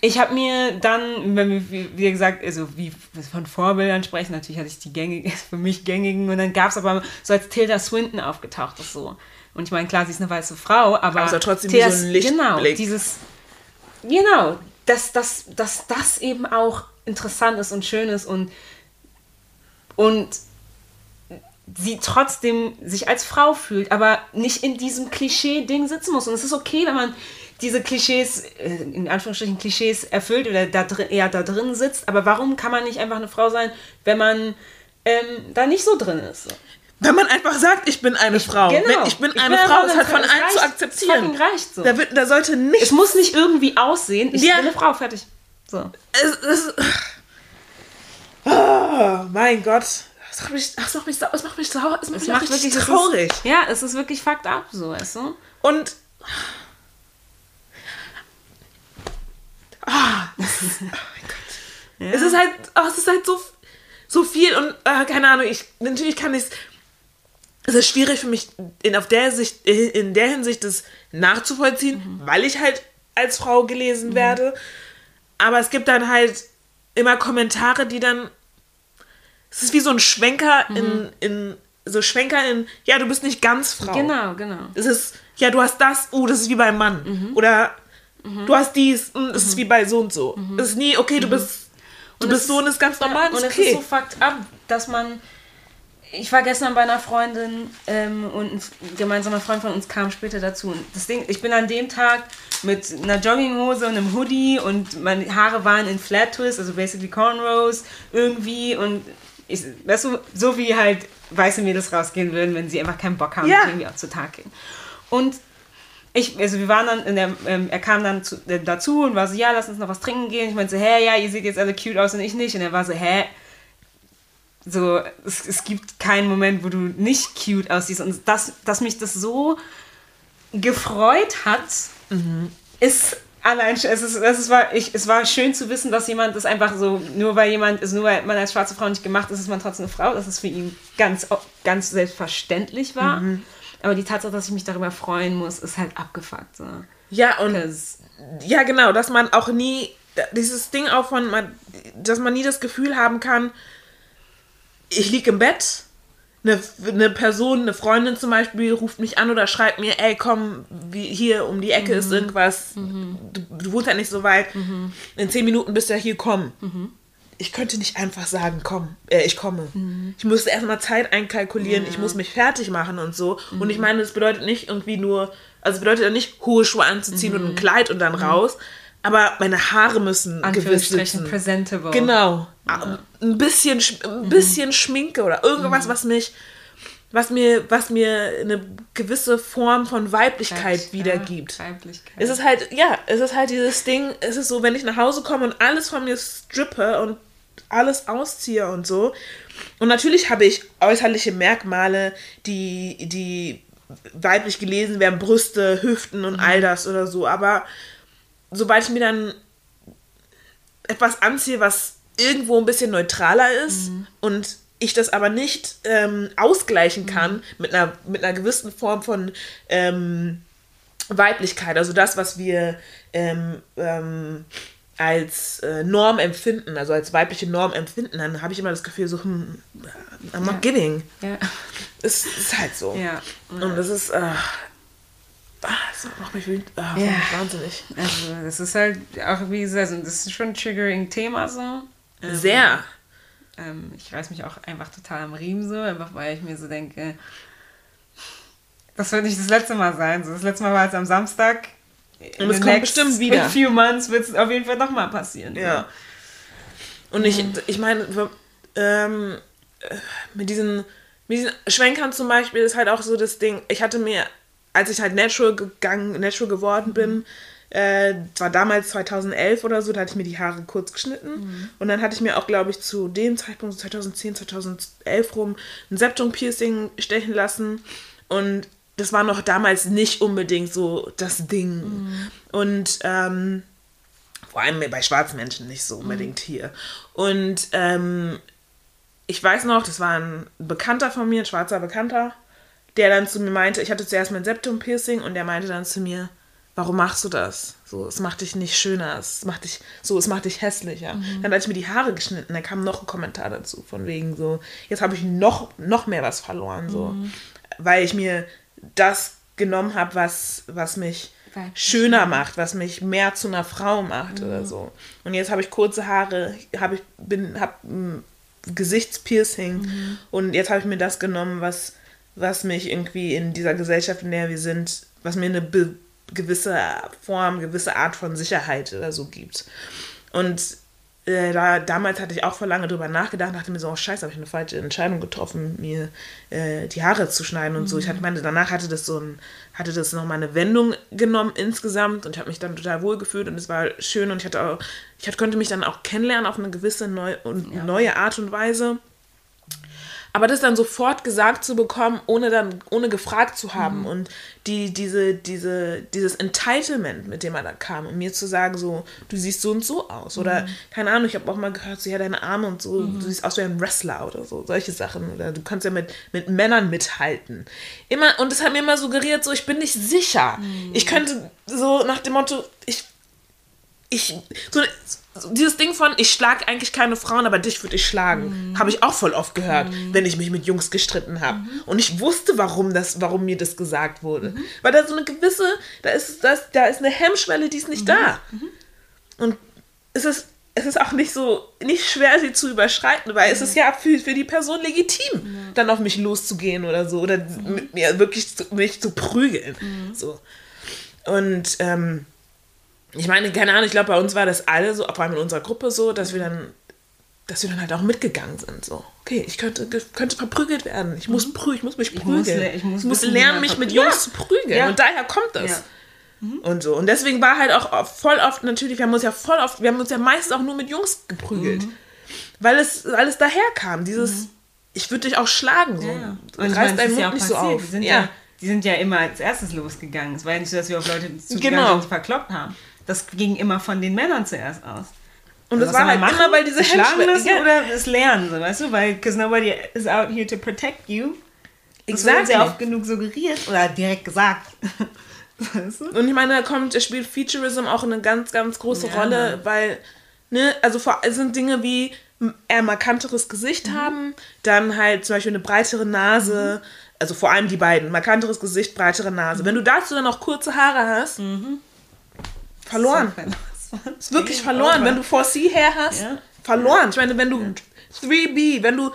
Ich habe mir dann, wenn wir, wie gesagt, also wie von Vorbildern sprechen, natürlich hatte ich die gängigen, für mich gängigen und dann gab es aber so als Tilda Swinton aufgetaucht ist so. Und ich meine, klar, sie ist eine weiße Frau, aber, Aber war trotzdem wie so ein Genau, Lichtblick. dieses, genau, dass, dass, dass das eben auch interessant ist und schön ist und, und sie trotzdem sich als Frau fühlt, aber nicht in diesem Klischee-Ding sitzen muss. Und es ist okay, wenn man diese Klischees, äh, in Anführungsstrichen Klischees erfüllt oder da drin, eher da drin sitzt. Aber warum kann man nicht einfach eine Frau sein, wenn man ähm, da nicht so drin ist? So. Wenn man einfach sagt, ich bin eine Frau. genau. Ich bin Ich eine bin Frau, ist halt von allen zu akzeptieren. Reicht so. Da, wird, da sollte nicht. Es muss nicht irgendwie aussehen. Ich Ja. bin eine Frau, fertig. So. Es, es, oh, mein Gott. Das macht mich, das macht mich, es macht mich sauer. Es macht Es mich macht wirklich traurig. Ist, ja, es ist wirklich fucked up, so, weißt du? Und. Das ist, oh mein Gott. Es ist halt, oh, es ist halt so, so viel und äh, keine Ahnung, ich natürlich kann ich es ist schwierig für mich in auf der Sicht in der Hinsicht das nachzuvollziehen, weil ich halt als Frau gelesen werde. Aber es gibt dann halt immer Kommentare, die dann es ist wie so ein Schwenker in, in so Schwenker in ja, du bist nicht ganz Frau. Genau, genau. Es ist, ja, du hast das, oh, das ist wie beim Mann. Mhm. Oder du hast dies, mm, das ist wie bei so und so. Es ist nie, okay, du bist, du Mhm. Und bist es so und ist ganz normal, und ist es okay. ist so fucked up, dass man. Ich war gestern bei einer Freundin ähm, und ein gemeinsamer Freund von uns kam später dazu. Und das Ding, ich bin an dem Tag mit einer Jogginghose und einem Hoodie und meine Haare waren in Flat Twist, also basically Cornrows irgendwie. Und ich, weißt du, so wie halt weiße Mädels rausgehen würden, wenn sie einfach keinen Bock haben, Ja. irgendwie auch zu Tag gehen. Und ich, also wir waren dann, der, ähm, er kam dann zu, äh, dazu und war so, ja, lass uns noch was trinken gehen. Ich meinte so, hä, ja, ihr seht jetzt alle cute aus und ich nicht. Und er war so, hä, so, es, es gibt keinen Moment, wo du nicht cute aussiehst. Und das, dass mich das so gefreut hat, mhm. ist allein es ist, es war ich, es war schön zu wissen, dass jemand das einfach so nur weil jemand ist nur weil man als schwarze Frau nicht gemacht ist, ist man trotzdem eine Frau, dass es für ihn ganz ganz selbstverständlich war. Mhm. Aber die Tatsache, dass ich mich darüber freuen muss, ist halt abgefuckt. So. Ja, und ja, genau, dass man auch nie, dieses Ding auch von, dass man nie das Gefühl haben kann, ich liege im Bett, eine, eine Person, eine Freundin zum Beispiel, ruft mich an oder schreibt mir, ey, komm, wie, hier um die Ecke mhm. ist irgendwas, mhm. du, du wohnst ja nicht so weit, mhm. in zehn Minuten bist du ja hier, komm. Mhm ich könnte nicht einfach sagen, komm, äh, ich komme. Mhm. Ich musste erstmal Zeit einkalkulieren, ja. ich muss mich fertig machen und so. Mhm. Und ich meine, das bedeutet nicht irgendwie nur, also bedeutet ja nicht, hohe Schuhe anzuziehen mhm. und ein Kleid und dann mhm. raus. Aber meine Haare müssen gewiss sitzen. presentable. Genau. Ja. Ein bisschen, ein mhm. bisschen Schminke oder irgendwas, mhm. was mich, was mir, was mir eine gewisse Form von Weiblichkeit Weiblich, wiedergibt. Ja, Weiblichkeit. Es ist halt, ja, es ist halt dieses Ding, es ist so, wenn ich nach Hause komme und alles von mir strippe und alles ausziehe und so. Und natürlich habe ich äußerliche Merkmale, die, die weiblich gelesen werden, Brüste, Hüften und mhm. all das oder so. Aber sobald ich mir dann etwas anziehe, was irgendwo ein bisschen neutraler ist mhm. und ich das aber nicht ähm, ausgleichen kann mhm. mit, einer, mit einer gewissen Form von ähm, Weiblichkeit, also das, was wir ähm, ähm als äh, Norm empfinden, also als weibliche Norm empfinden, dann habe ich immer das Gefühl, so, hm, I'm not ja. giving. Ja. Es ist halt so. Ja. Und das ist, äh, das macht mich wütend, ah, ja. wahnsinnig. Also, das ist halt auch, wie gesagt, das ist schon ein triggering Thema so. Ähm, Sehr. Ähm, ich reiß mich auch einfach total am Riemen so, einfach weil ich mir so denke, das wird nicht das letzte Mal sein. So, das letzte Mal war jetzt am Samstag und es kommt bestimmt wieder. In a few months wird es auf jeden Fall nochmal passieren. Ja. Und ich, ich meine, ähm, mit diesen, mit diesen Schwenkern zum Beispiel ist halt auch so das Ding, ich hatte mir, als ich halt natural gegangen, natural geworden bin, äh, war damals 2011 oder so, da hatte ich mir die Haare kurz geschnitten. Mhm. Und dann hatte ich mir auch, glaube ich, zu dem Zeitpunkt, 2010, 2011 rum, ein Septum-Piercing stechen lassen. Und das war noch damals nicht unbedingt so das Ding. Mhm. Und ähm, vor allem bei schwarzen Menschen nicht so unbedingt mhm. hier. Und ähm, ich weiß noch, das war ein Bekannter von mir, ein schwarzer Bekannter, der dann zu mir meinte, ich hatte zuerst mein Septum-Piercing und der meinte dann zu mir, warum machst du das? So, es macht dich nicht schöner, es macht dich, so, es macht dich hässlicher. Mhm. Dann hatte ich mir die Haare geschnitten, dann kam noch ein Kommentar dazu, von wegen so, jetzt habe ich noch, noch mehr was verloren, so. Mhm. Weil ich mir das genommen habe, was, was mich schöner macht, was mich mehr zu einer Frau macht mhm. oder so. Und jetzt habe ich kurze Haare, habe ich bin habe ein Gesichtspiercing mhm. und jetzt habe ich mir das genommen, was was mich irgendwie in dieser Gesellschaft, in der wir sind, was mir eine gewisse Form, gewisse Art von Sicherheit oder so gibt. Und äh, da, damals hatte ich auch vor lange drüber nachgedacht, dachte mir so, oh scheiße, habe ich eine falsche Entscheidung getroffen, mir äh, die Haare zu schneiden und mhm. so. Ich hatte, meine, danach hatte das so ein, hatte das nochmal eine Wendung genommen insgesamt und ich habe mich dann total wohl gefühlt und es war schön und ich hatte auch, ich hatte, konnte mich dann auch kennenlernen auf eine gewisse neu, und ja. neue Art und Weise. Aber das dann sofort gesagt zu bekommen, ohne dann, ohne gefragt zu haben mhm. und die, diese, diese, dieses Entitlement, mit dem er da kam, und mir zu sagen, so, du siehst so und so aus. Oder, mhm. keine Ahnung, ich habe auch mal gehört, so, ja, deine Arme und so, mhm. du siehst aus wie ein Wrestler oder so, solche Sachen. Oder du kannst ja mit, mit Männern mithalten. Immer, und das hat mir immer suggeriert, so, ich bin nicht sicher. Mhm. Ich könnte so nach dem Motto, ich ich, so, dieses Ding von, ich schlage eigentlich keine Frauen, aber dich würde ich schlagen, mhm. habe ich auch voll oft gehört, mhm. wenn ich mich mit Jungs gestritten habe. Mhm. Und ich wusste, warum, das, warum mir das gesagt wurde. Mhm. Weil da so eine gewisse, da ist, das, da ist eine Hemmschwelle, die ist nicht mhm. da. Mhm. Und es ist, es ist auch nicht so, nicht schwer, sie zu überschreiten, weil es ist ja für, für die Person legitim, dann auf mich loszugehen oder so, oder mit mir wirklich zu, mich zu prügeln. So. Und, ähm, ich meine, keine Ahnung, ich glaube, bei uns war das alle so, vor allem in unserer Gruppe so, dass wir dann, dass wir dann halt auch mitgegangen sind. So, okay, ich könnte, könnte verprügelt werden. Ich muss, mhm. prü ich muss mich prügeln. Ich muss, ich muss, ich muss lernen, mich mit Jungs ja. zu prügeln. Ja. Und daher kommt das. Ja. Und so. Und deswegen war halt auch voll oft natürlich, wir haben uns ja voll oft, wir haben uns ja meistens auch nur mit Jungs geprügelt. Mhm. Weil es alles daherkam. Dieses, ich würde dich auch schlagen. So. Ja. Und reißt meine, deinen ja Mund auch nicht so passiert. auf. Die sind ja. ja. die sind ja immer als erstes losgegangen. Es war ja nicht so, dass wir auf Leute zugegangen Genau. sind und sie verkloppt haben. Das ging immer von den Männern zuerst aus. Und Also das war halt man immer, weil diese Hemmschwelle- lassen Ja. oder das Lernen, so, weißt du? Weil, because nobody is out here to protect you. Das wird Exactly. ja oft genug suggeriert oder direkt gesagt. weißt du? Und ich meine, da kommt, es spielt Featureism auch eine ganz, ganz große Ja, Rolle, weil, ne, also vor, es sind Dinge wie eher markanteres Gesicht Mhm. haben, dann halt zum Beispiel eine breitere Nase, also vor allem die beiden, markanteres Gesicht, breitere Nase. Mhm. Wenn du dazu dann noch kurze Haare hast, verloren. Ist wirklich verloren. Wenn du 4C Hair hast, Ja. verloren. Ich meine, wenn du 3B, wenn du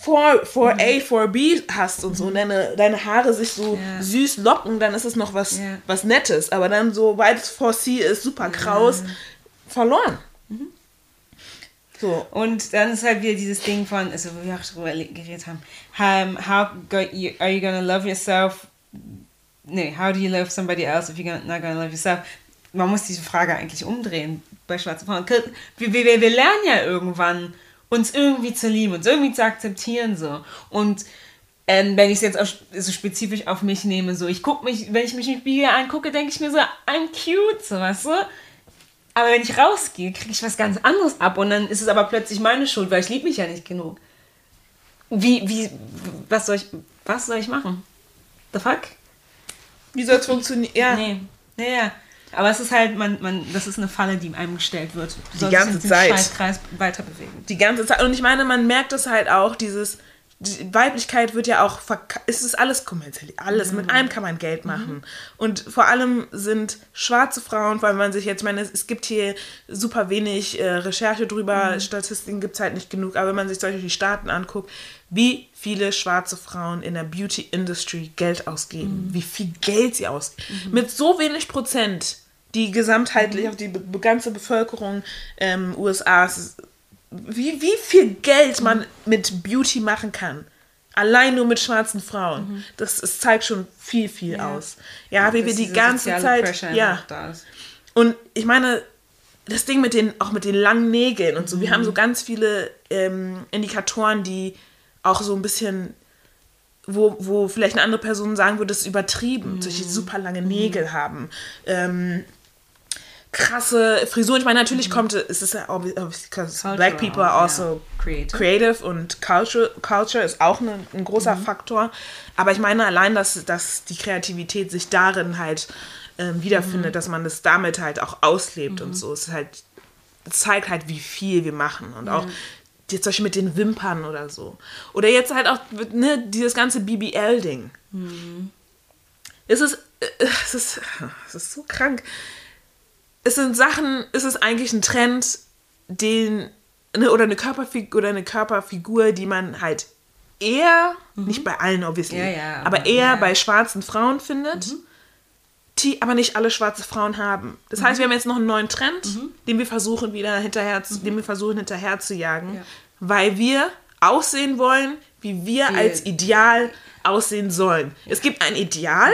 4, 4A, 4B hast und so und deine, deine Haare sich so Ja. süß locken, dann ist es noch was, Ja. was Nettes. Aber dann, sobald es 4C ist, super kraus, verloren. So. Und dann ist halt wieder dieses Ding von, also wo wir auch drüber geredet haben, um, how go you, are you gonna love yourself? Nee, how do you love somebody else if you're not gonna love yourself? Man muss diese Frage eigentlich umdrehen bei schwarzen Frauen. Wir, wir, wir lernen ja irgendwann, uns irgendwie zu lieben, uns irgendwie zu akzeptieren so. Und ähm, wenn ich es jetzt auch so spezifisch auf mich nehme, so ich gucke mich, wenn ich mich im Spiegel angucke, denke ich mir so, I'm cute, so weißt du? Aber wenn ich rausgehe, kriege ich was ganz anderes ab und dann ist es aber plötzlich meine Schuld, weil ich liebe mich ja nicht genug. Wie, wie, was soll ich, was soll ich machen? The fuck? Wie soll es funktionieren? Ja. Nee, ja, ja. Aber es ist halt, man, man, das ist eine Falle, die einem gestellt wird. Du sollst ganze Zeit. Scheißkreis weiter bewegen. Die ganze Zeit. Und ich meine, man merkt es halt auch, dieses. Die Weiblichkeit wird ja auch es ist alles kommerziell, alles, mit allem kann man Geld machen. Und vor allem sind schwarze Frauen, weil man sich jetzt, ich meine, es, gibt hier super wenig äh, Recherche drüber, Statistiken gibt es halt nicht genug, aber wenn man sich zum Beispiel die Staaten anguckt, wie viele schwarze Frauen in der Beauty Industry Geld ausgeben, wie viel Geld sie ausgeben. Mit so wenig Prozent, die gesamtheitlich auf die be ganze Bevölkerung ähm, USAs wie, wie viel Geld man mit Beauty machen kann. Allein nur mit schwarzen Frauen. Das, es zeigt schon viel, viel Ja. aus. Ja, wie wir die ganze Zeit. Pressure Ja. Und ich meine, das Ding mit den, auch mit den langen Nägeln und so, wir haben so ganz viele ähm, Indikatoren, die auch so ein bisschen, wo, wo vielleicht eine andere Person sagen würde, das ist übertrieben, solche super lange Nägel haben. Ähm, krasse Frisuren. Ich meine, natürlich kommt es, ist ja obvi- obviously, black people are also ja. Creative. creative und culture, culture ist auch ne, ein großer Faktor. Aber ich meine allein, dass, dass die Kreativität sich darin halt ähm, wiederfindet, dass man das damit halt auch auslebt und so. Es ist halt, es zeigt halt, wie viel wir machen. Und auch jetzt zum Beispiel mit den Wimpern oder so. Oder jetzt halt auch ne, dieses ganze BBL-Ding. Es ist, äh, es ist, es ist so krank. Es sind Sachen, es ist eigentlich ein Trend, den, ne, oder eine Körperfigur, oder eine Körperfigur, die man halt eher, nicht bei allen obviously, Ja, ja, aber aber- eher ja. bei schwarzen Frauen findet, die aber nicht alle schwarze Frauen haben. Das heißt, wir haben jetzt noch einen neuen Trend, den wir versuchen wieder hinterher, zu, den wir versuchen hinterher zu jagen, Ja. weil wir aussehen wollen, wie wir als Ideal aussehen sollen. Es gibt ein Ideal.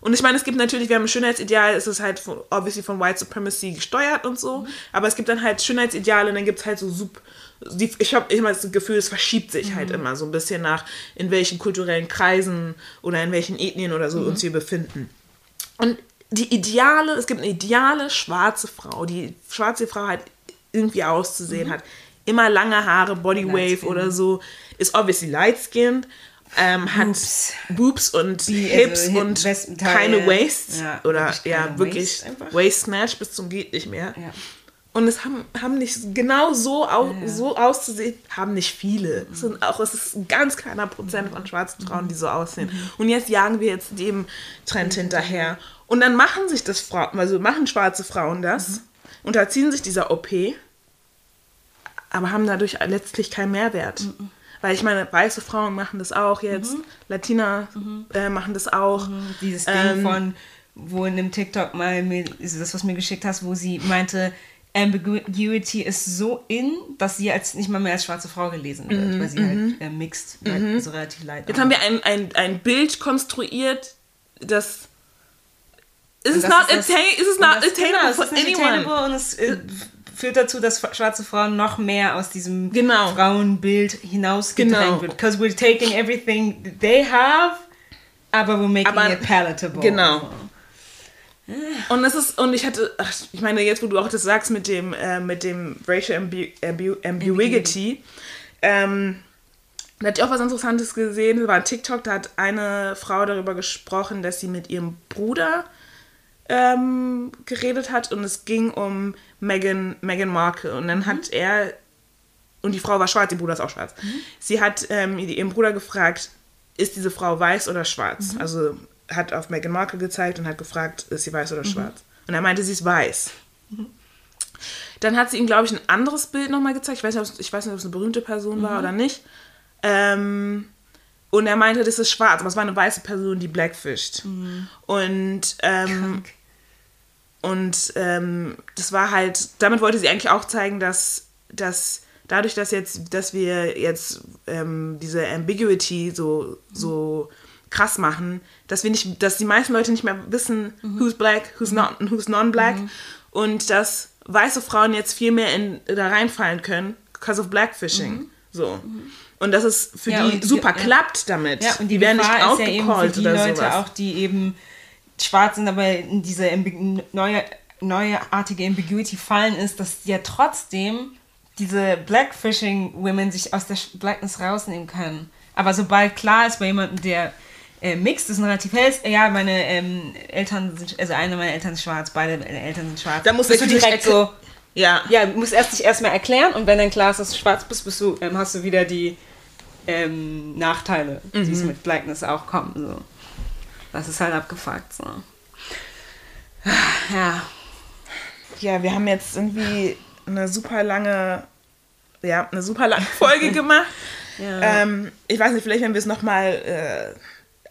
Und ich meine, es gibt natürlich, wir haben ein Schönheitsideal, es ist halt von, obviously von White Supremacy gesteuert und so, aber es gibt dann halt Schönheitsideale und dann gibt es halt so sub, die, ich habe immer das Gefühl, es verschiebt sich halt immer so ein bisschen nach, in welchen kulturellen Kreisen oder in welchen Ethnien oder so uns wir befinden. Und die Ideale, es gibt eine ideale schwarze Frau, die schwarze Frau halt irgendwie auszusehen hat. Immer lange Haare, Bodywave oder so, ist obviously light-skinned, ähm, hat Boobs. Und Wie, Hips also, und keine Waists. Ja, oder wirklich ja, wirklich Waist einfach. Waist Snatch bis zum geht nicht mehr. Ja. Und es haben, haben nicht genau so, au, so auszusehen, haben nicht viele. Es sind auch, es ist ein ganz kleiner Prozent von schwarzen Frauen, die so aussehen. Und jetzt jagen wir jetzt dem Trend hinterher. Und dann machen sich das Frauen, also machen schwarze Frauen das, unterziehen sich dieser OP, aber haben dadurch letztlich keinen Mehrwert. Weil ich meine, weiße Frauen machen das auch jetzt, Latina äh, machen das auch. Dieses Ding Ähm, von, wo in dem TikTok mal, mir, ist das, was du mir geschickt hast, wo sie meinte, Ambiguity ist so in, dass sie als nicht mal mehr als schwarze Frau gelesen wird, weil sie halt äh, mixed, weil so relativ light Jetzt haben wir ein, ein, ein Bild konstruiert, das Is Und it das not, ist attain, is not das- attainable genau, es for ist anyone? und es äh, führt dazu, dass schwarze Frauen noch mehr aus diesem Genau. Frauenbild hinausgedrängt Genau. wird. Because we're taking everything they have, aber we're making Aber- it palatable. Genau. Und es ist, und ich hatte, ach, ich meine, jetzt wo du auch das sagst mit dem, äh, mit dem Racial Ambu Ambu Ambiguity, ähm, da hatte ich auch was Interessantes gesehen, das war ein TikTok, da hat eine Frau darüber gesprochen, dass sie mit ihrem Bruder ähm, geredet hat und es ging um Meghan, Meghan Markle. Und dann hat er, und die Frau war schwarz, ihr Bruder ist auch schwarz, sie hat ähm, ihren Bruder gefragt, ist diese Frau weiß oder schwarz? Also hat auf Meghan Markle gezeigt und hat gefragt, ist sie weiß oder schwarz? Und er meinte, sie ist weiß. Dann hat sie ihm, glaube ich, ein anderes Bild nochmal gezeigt. Ich weiß, nicht, ob es, ich weiß nicht, ob es eine berühmte Person war oder nicht. Ähm, und er meinte, das ist schwarz, aber es war eine weiße Person, die blackfischt. Und, ähm, und ähm, das war halt, damit wollte sie eigentlich auch zeigen, dass, dass dadurch, dass jetzt, dass wir jetzt ähm, diese Ambiguity so, so krass machen, dass wir nicht, dass die meisten Leute nicht mehr wissen, who's black, who's not, who's non-black und dass weiße Frauen jetzt viel mehr in, da reinfallen können, because of blackfishing. So. Und dass es für Ja, die die- super ja. klappt damit. Ja, und die, werden nicht Gefahr ja für outgecallt die oder Leute sowas. auch, die eben schwarz sind, aber in diese neue, neuartige Ambiguity fallen ist, dass ja trotzdem diese Blackfishing-Women sich aus der Blackness rausnehmen können. Aber sobald klar ist bei jemandem, der äh, mixed ist und relativ hell ist, ja, meine ähm, Eltern sind, also eine meiner Eltern ist schwarz, beide Eltern sind schwarz. Da muss bist du direkt so, Ja. ja, du musst erst dich erstmal erklären und wenn dann klar ist, dass du schwarz bist, bist du, ähm, hast du wieder die ähm, Nachteile, die Mhm. es mit Blackness auch kommen. So. Das ist halt abgefuckt. So. Ja. Ja, wir haben jetzt irgendwie eine super lange, ja, eine super lange Folge gemacht. Ja. Ähm, ich weiß nicht, vielleicht wenn wir es nochmal äh,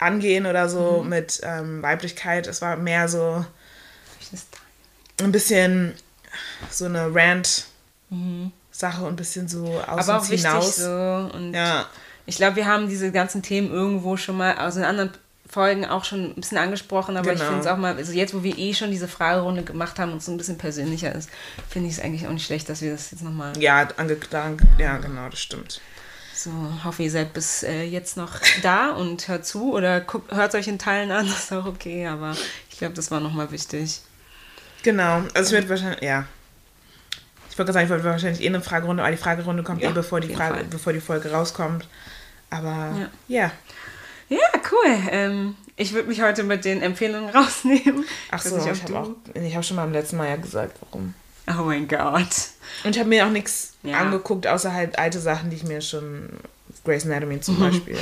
angehen oder Mhm. so mit ähm, Weiblichkeit. Es war mehr so ein bisschen so eine Rant-Sache und ein bisschen so aus Mhm. Aber auch uns wichtig hinaus. so. Und Ja. ich glaube, wir haben diese ganzen Themen irgendwo schon mal, also in anderen Folgen auch schon ein bisschen angesprochen, aber ich Genau. finde es auch mal, also jetzt, wo wir eh schon diese Fragerunde gemacht haben und es so ein bisschen persönlicher ist, finde ich es eigentlich auch nicht schlecht, dass wir das jetzt nochmal Ja, angeklagt. Ja, genau, das stimmt. So, hoffe, ihr seid bis äh, jetzt noch da und hört zu oder guckt, hört euch in Teilen an, das ist auch okay, aber ich glaube, das war nochmal wichtig. Genau. Also es wird wahrscheinlich, ja. Ich wollte sagen, ich wollte wahrscheinlich eh eine Fragerunde, aber die Fragerunde kommt Ja, eh, bevor die, Frage, Fall. bevor die Folge rauskommt. Aber ja. Ja, cool. Ähm, ich würde mich heute mit den Empfehlungen rausnehmen. Ach Ich so, ich habe ich habe schon mal im letzten Mal ja gesagt, warum. Oh mein Gott. Und ich habe mir auch nichts Ja. angeguckt, außer halt alte Sachen, die ich mir schon, Grey's Anatomy Mhm. zum Beispiel.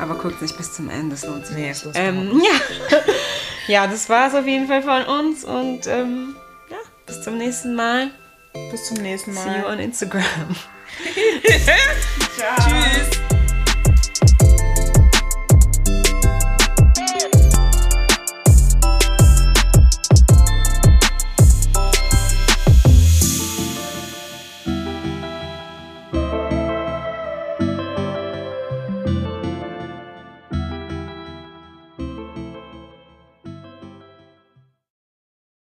Aber guckt nicht bis zum Ende, das lohnt sich Nee, nicht. es lohnt Ähm, ja. ja, das war es auf jeden Fall von uns und ähm, ja, bis zum nächsten Mal. Bis zum nächsten See you Mal. on Instagram. Tschüss.